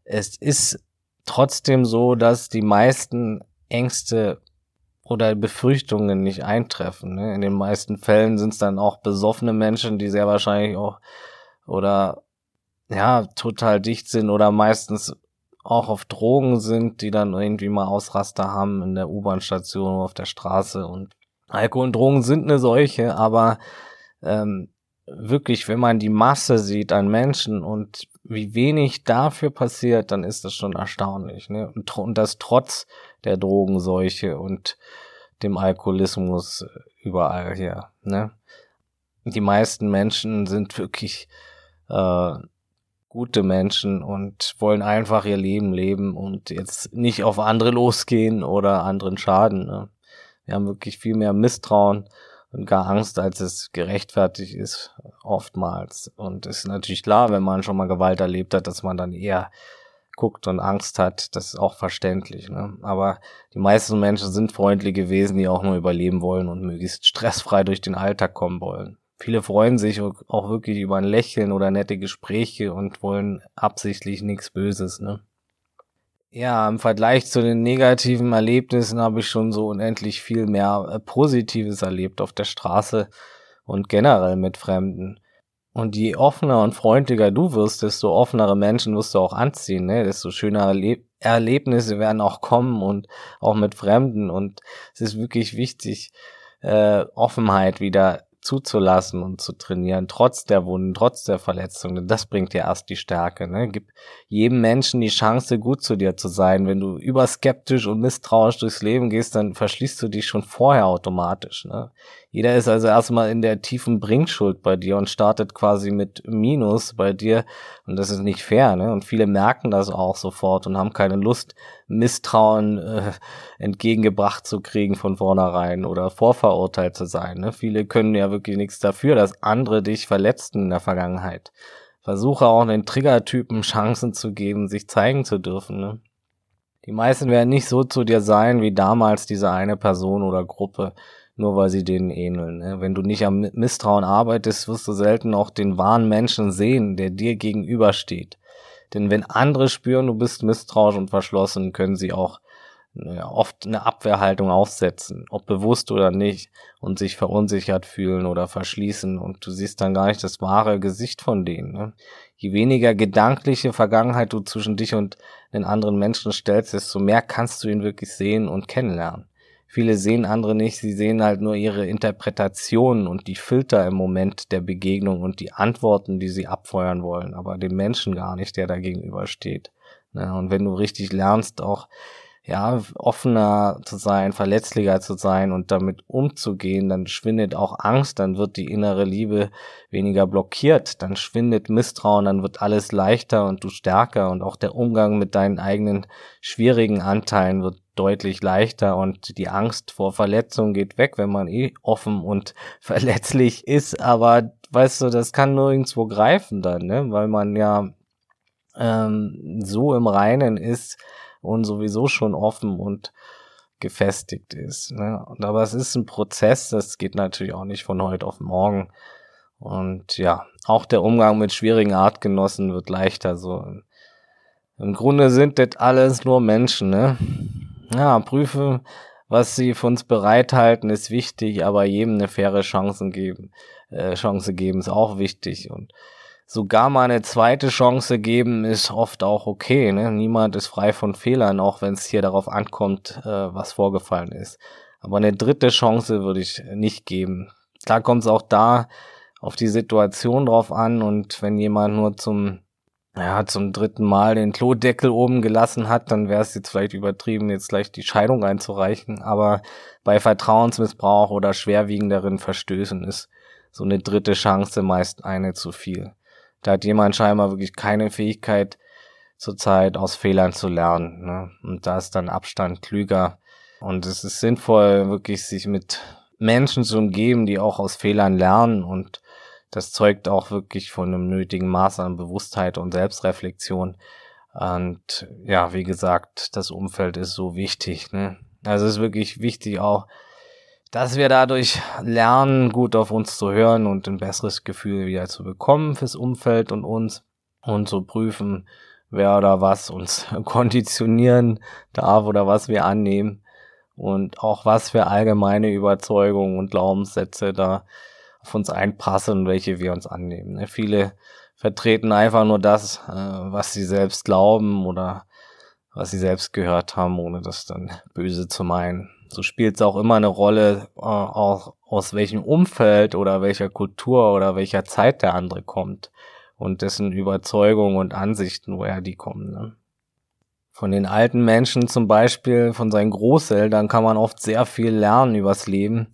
es ist trotzdem so, dass die meisten Ängste oder Befürchtungen nicht eintreffen. Ne? In den meisten Fällen sind es dann auch besoffene Menschen, die sehr wahrscheinlich auch oder ja total dicht sind oder meistens auch auf Drogen sind, die dann irgendwie mal Ausraster haben in der U-Bahn-Station oder auf der Straße. Und Alkohol und Drogen sind eine solche, aber ähm, wirklich, wenn man die Masse sieht an Menschen und wie wenig dafür passiert, dann ist das schon erstaunlich. Ne? Und, und das trotz der Drogenseuche und dem Alkoholismus überall hier. Ne? Die meisten Menschen sind wirklich äh, gute Menschen und wollen einfach ihr Leben leben und jetzt nicht auf andere losgehen oder anderen schaden. Ne? Wir haben wirklich viel mehr Misstrauen und gar Angst, als es gerechtfertigt ist, oftmals. Und es ist natürlich klar, wenn man schon mal Gewalt erlebt hat, dass man dann eher guckt und Angst hat, das ist auch verständlich. Ne? Aber die meisten Menschen sind freundliche Wesen, die auch nur überleben wollen und möglichst stressfrei durch den Alltag kommen wollen. Viele freuen sich auch wirklich über ein Lächeln oder nette Gespräche und wollen absichtlich nichts Böses. Ne? Ja, im Vergleich zu den negativen Erlebnissen habe ich schon so unendlich viel mehr äh, Positives erlebt auf der Straße und generell mit Fremden. Und je offener und freundlicher du wirst, desto offenere Menschen wirst du auch anziehen, ne? desto schönere Erleb Erlebnisse werden auch kommen und auch mit Fremden. Und es ist wirklich wichtig, äh, Offenheit wieder zuzulassen und zu trainieren, trotz der Wunden, trotz der Verletzungen. Das bringt dir erst die Stärke. Ne? Gib jedem Menschen die Chance, gut zu dir zu sein. Wenn du überskeptisch und misstrauisch durchs Leben gehst, dann verschließt du dich schon vorher automatisch. Ne? Jeder ist also erstmal in der tiefen Bringschuld bei dir und startet quasi mit Minus bei dir. Und das ist nicht fair, ne? Und viele merken das auch sofort und haben keine Lust, Misstrauen äh, entgegengebracht zu kriegen von vornherein oder vorverurteilt zu sein. Ne? Viele können ja wirklich nichts dafür, dass andere dich verletzten in der Vergangenheit. Versuche auch den Triggertypen Chancen zu geben, sich zeigen zu dürfen. Ne? Die meisten werden nicht so zu dir sein wie damals diese eine Person oder Gruppe nur weil sie denen ähneln. Ne? Wenn du nicht am Misstrauen arbeitest, wirst du selten auch den wahren Menschen sehen, der dir gegenübersteht. Denn wenn andere spüren, du bist misstrauisch und verschlossen, können sie auch oft eine Abwehrhaltung aufsetzen, ob bewusst oder nicht, und sich verunsichert fühlen oder verschließen und du siehst dann gar nicht das wahre Gesicht von denen. Ne? Je weniger gedankliche Vergangenheit du zwischen dich und den anderen Menschen stellst, desto mehr kannst du ihn wirklich sehen und kennenlernen. Viele sehen andere nicht, sie sehen halt nur ihre Interpretationen und die Filter im Moment der Begegnung und die Antworten, die sie abfeuern wollen, aber den Menschen gar nicht, der da gegenübersteht. Ne? Und wenn du richtig lernst, auch ja, offener zu sein, verletzlicher zu sein und damit umzugehen, dann schwindet auch Angst, dann wird die innere Liebe weniger blockiert, dann schwindet Misstrauen, dann wird alles leichter und du stärker und auch der Umgang mit deinen eigenen schwierigen Anteilen wird deutlich leichter und die Angst vor Verletzung geht weg, wenn man eh offen und verletzlich ist, aber weißt du, das kann nirgendwo greifen dann, ne, weil man ja ähm, so im Reinen ist, und sowieso schon offen und gefestigt ist. Ne? Aber es ist ein Prozess, das geht natürlich auch nicht von heute auf morgen. Und ja, auch der Umgang mit schwierigen Artgenossen wird leichter. So im Grunde sind das alles nur Menschen. Ne? Ja, prüfe, was sie für uns bereithalten, ist wichtig, aber jedem eine faire Chance geben, äh, Chance geben ist auch wichtig. Und sogar mal eine zweite Chance geben, ist oft auch okay. Ne? Niemand ist frei von Fehlern, auch wenn es hier darauf ankommt, äh, was vorgefallen ist. Aber eine dritte Chance würde ich nicht geben. Klar kommt es auch da auf die Situation drauf an und wenn jemand nur zum ja, zum dritten Mal den Klodeckel oben gelassen hat, dann wäre es jetzt vielleicht übertrieben, jetzt gleich die Scheidung einzureichen. Aber bei Vertrauensmissbrauch oder schwerwiegenderen Verstößen ist so eine dritte Chance meist eine zu viel. Da hat jemand scheinbar wirklich keine Fähigkeit zurzeit aus Fehlern zu lernen. Ne? Und da ist dann Abstand klüger. Und es ist sinnvoll, wirklich sich mit Menschen zu umgeben, die auch aus Fehlern lernen. Und das zeugt auch wirklich von einem nötigen Maß an Bewusstheit und Selbstreflexion. Und ja, wie gesagt, das Umfeld ist so wichtig. Ne? Also es ist wirklich wichtig auch, dass wir dadurch lernen, gut auf uns zu hören und ein besseres Gefühl wieder zu bekommen fürs Umfeld und uns und zu prüfen, wer oder was uns konditionieren darf oder was wir annehmen und auch was für allgemeine Überzeugungen und Glaubenssätze da auf uns einprasseln, welche wir uns annehmen. Ne, viele vertreten einfach nur das, äh, was sie selbst glauben oder was sie selbst gehört haben, ohne das dann böse zu meinen so spielt es auch immer eine Rolle, äh, auch aus welchem Umfeld oder welcher Kultur oder welcher Zeit der andere kommt und dessen Überzeugungen und Ansichten, woher die kommen. Ne? Von den alten Menschen zum Beispiel, von seinen Großeltern kann man oft sehr viel lernen übers Leben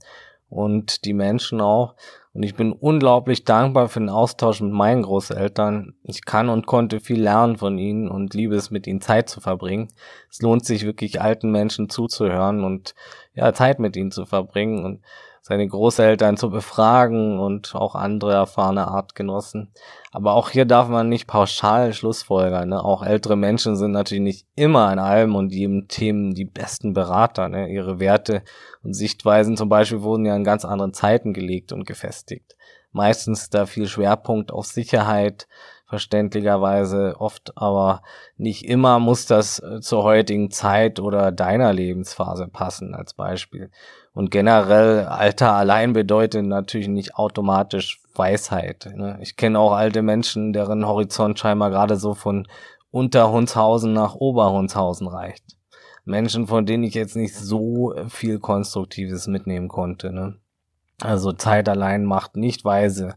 und die Menschen auch. Und ich bin unglaublich dankbar für den Austausch mit meinen Großeltern. Ich kann und konnte viel lernen von ihnen und liebe es, mit ihnen Zeit zu verbringen. Es lohnt sich wirklich alten Menschen zuzuhören und ja, Zeit mit ihnen zu verbringen und seine Großeltern zu befragen und auch andere erfahrene Artgenossen. Aber auch hier darf man nicht pauschal Schlussfolgern. Ne? Auch ältere Menschen sind natürlich nicht immer in allem und jedem Themen die besten Berater. Ne? Ihre Werte und Sichtweisen zum Beispiel wurden ja in ganz anderen Zeiten gelegt und gefestigt. Meistens da viel Schwerpunkt auf Sicherheit, verständlicherweise oft, aber nicht immer muss das äh, zur heutigen Zeit oder deiner Lebensphase passen als Beispiel. Und generell Alter allein bedeutet natürlich nicht automatisch Weisheit. Ne? Ich kenne auch alte Menschen, deren Horizont scheinbar gerade so von Unterhundshausen nach Oberhundshausen reicht. Menschen, von denen ich jetzt nicht so viel Konstruktives mitnehmen konnte. Ne? Also Zeit allein macht nicht weise.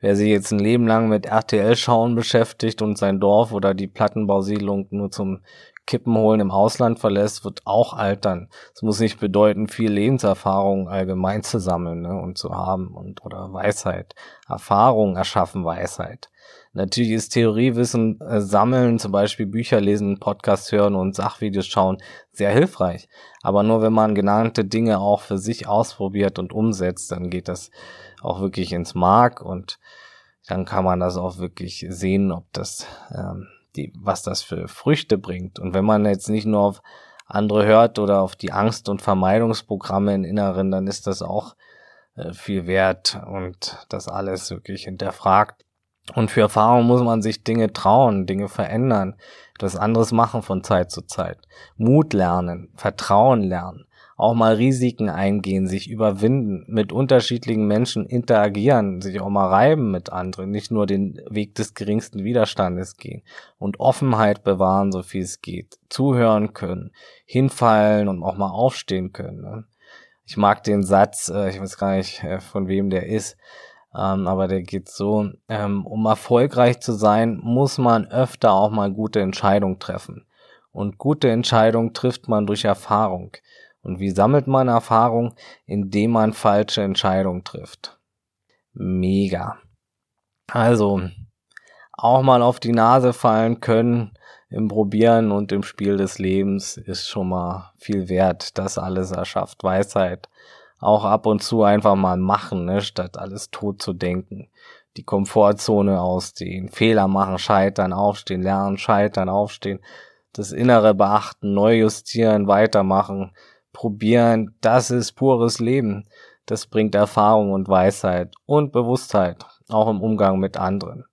Wer sich jetzt ein Leben lang mit RTL-Schauen beschäftigt und sein Dorf oder die Plattenbausiedlung nur zum Kippen holen im Ausland verlässt, wird auch altern. Es muss nicht bedeuten, viel Lebenserfahrung allgemein zu sammeln ne, und zu haben und oder Weisheit. Erfahrung erschaffen Weisheit. Natürlich ist Theoriewissen äh, sammeln, zum Beispiel Bücher lesen, Podcasts hören und Sachvideos schauen, sehr hilfreich. Aber nur wenn man genannte Dinge auch für sich ausprobiert und umsetzt, dann geht das auch wirklich ins Mark und dann kann man das auch wirklich sehen, ob das ähm, die, was das für Früchte bringt. Und wenn man jetzt nicht nur auf andere hört oder auf die Angst- und Vermeidungsprogramme im Inneren, dann ist das auch äh, viel wert und das alles wirklich hinterfragt. Und für Erfahrung muss man sich Dinge trauen, Dinge verändern, etwas anderes machen von Zeit zu Zeit. Mut lernen, Vertrauen lernen, auch mal Risiken eingehen, sich überwinden, mit unterschiedlichen Menschen interagieren, sich auch mal reiben mit anderen, nicht nur den Weg des geringsten Widerstandes gehen und Offenheit bewahren, so viel es geht, zuhören können, hinfallen und auch mal aufstehen können. Ne? Ich mag den Satz, äh, ich weiß gar nicht, äh, von wem der ist, ähm, aber der geht so, ähm, um erfolgreich zu sein, muss man öfter auch mal gute Entscheidungen treffen. Und gute Entscheidungen trifft man durch Erfahrung. Und wie sammelt man Erfahrung? Indem man falsche Entscheidungen trifft. Mega. Also, auch mal auf die Nase fallen können im Probieren und im Spiel des Lebens ist schon mal viel wert. Das alles erschafft Weisheit. Auch ab und zu einfach mal machen, ne, statt alles tot zu denken. Die Komfortzone ausdehnen, Fehler machen, scheitern, aufstehen, lernen, scheitern, aufstehen, das Innere beachten, neu justieren, weitermachen, probieren, das ist pures Leben. Das bringt Erfahrung und Weisheit und Bewusstheit, auch im Umgang mit anderen.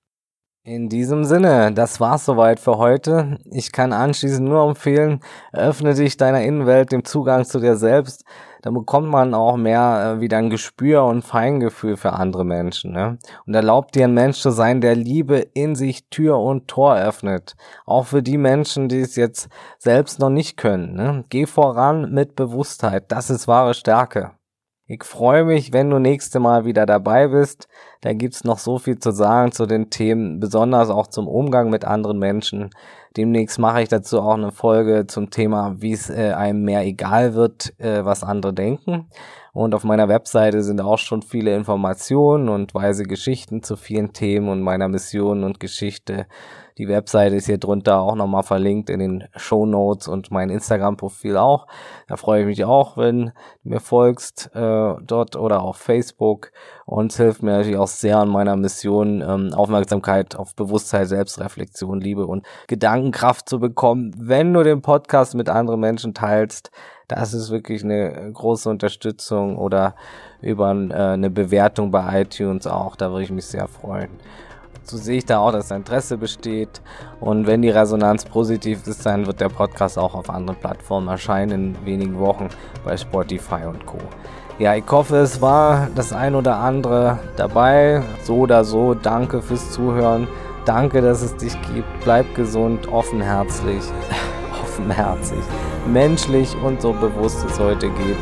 In diesem Sinne, das war's soweit für heute. Ich kann anschließend nur empfehlen, öffne dich deiner Innenwelt dem Zugang zu dir selbst. Dann bekommt man auch mehr äh, wieder ein Gespür und Feingefühl für andere Menschen. Ne? Und erlaubt dir ein Mensch zu sein, der Liebe in sich Tür und Tor öffnet. Auch für die Menschen, die es jetzt selbst noch nicht können. Ne? Geh voran mit Bewusstheit. Das ist wahre Stärke. Ich freue mich, wenn du nächste Mal wieder dabei bist. Da gibt's noch so viel zu sagen zu den Themen, besonders auch zum Umgang mit anderen Menschen. Demnächst mache ich dazu auch eine Folge zum Thema, wie es äh, einem mehr egal wird, äh, was andere denken. Und auf meiner Webseite sind auch schon viele Informationen und weise Geschichten zu vielen Themen und meiner Mission und Geschichte die Webseite ist hier drunter auch nochmal verlinkt in den Show Notes und mein Instagram-Profil auch. Da freue ich mich auch, wenn du mir folgst äh, dort oder auf Facebook und es hilft mir natürlich auch sehr an meiner Mission, ähm, Aufmerksamkeit auf Bewusstsein, Selbstreflexion, Liebe und Gedankenkraft zu bekommen, wenn du den Podcast mit anderen Menschen teilst. Das ist wirklich eine große Unterstützung oder über äh, eine Bewertung bei iTunes auch. Da würde ich mich sehr freuen so sehe ich da auch, dass Interesse besteht. Und wenn die Resonanz positiv ist, dann wird der Podcast auch auf anderen Plattformen erscheinen in wenigen Wochen bei Spotify und Co. Ja, ich hoffe, es war das ein oder andere dabei. So oder so, danke fürs Zuhören. Danke, dass es dich gibt. Bleib gesund, offenherzig, offenherzig, menschlich und so bewusst es heute geht.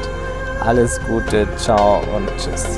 Alles Gute, ciao und tschüss.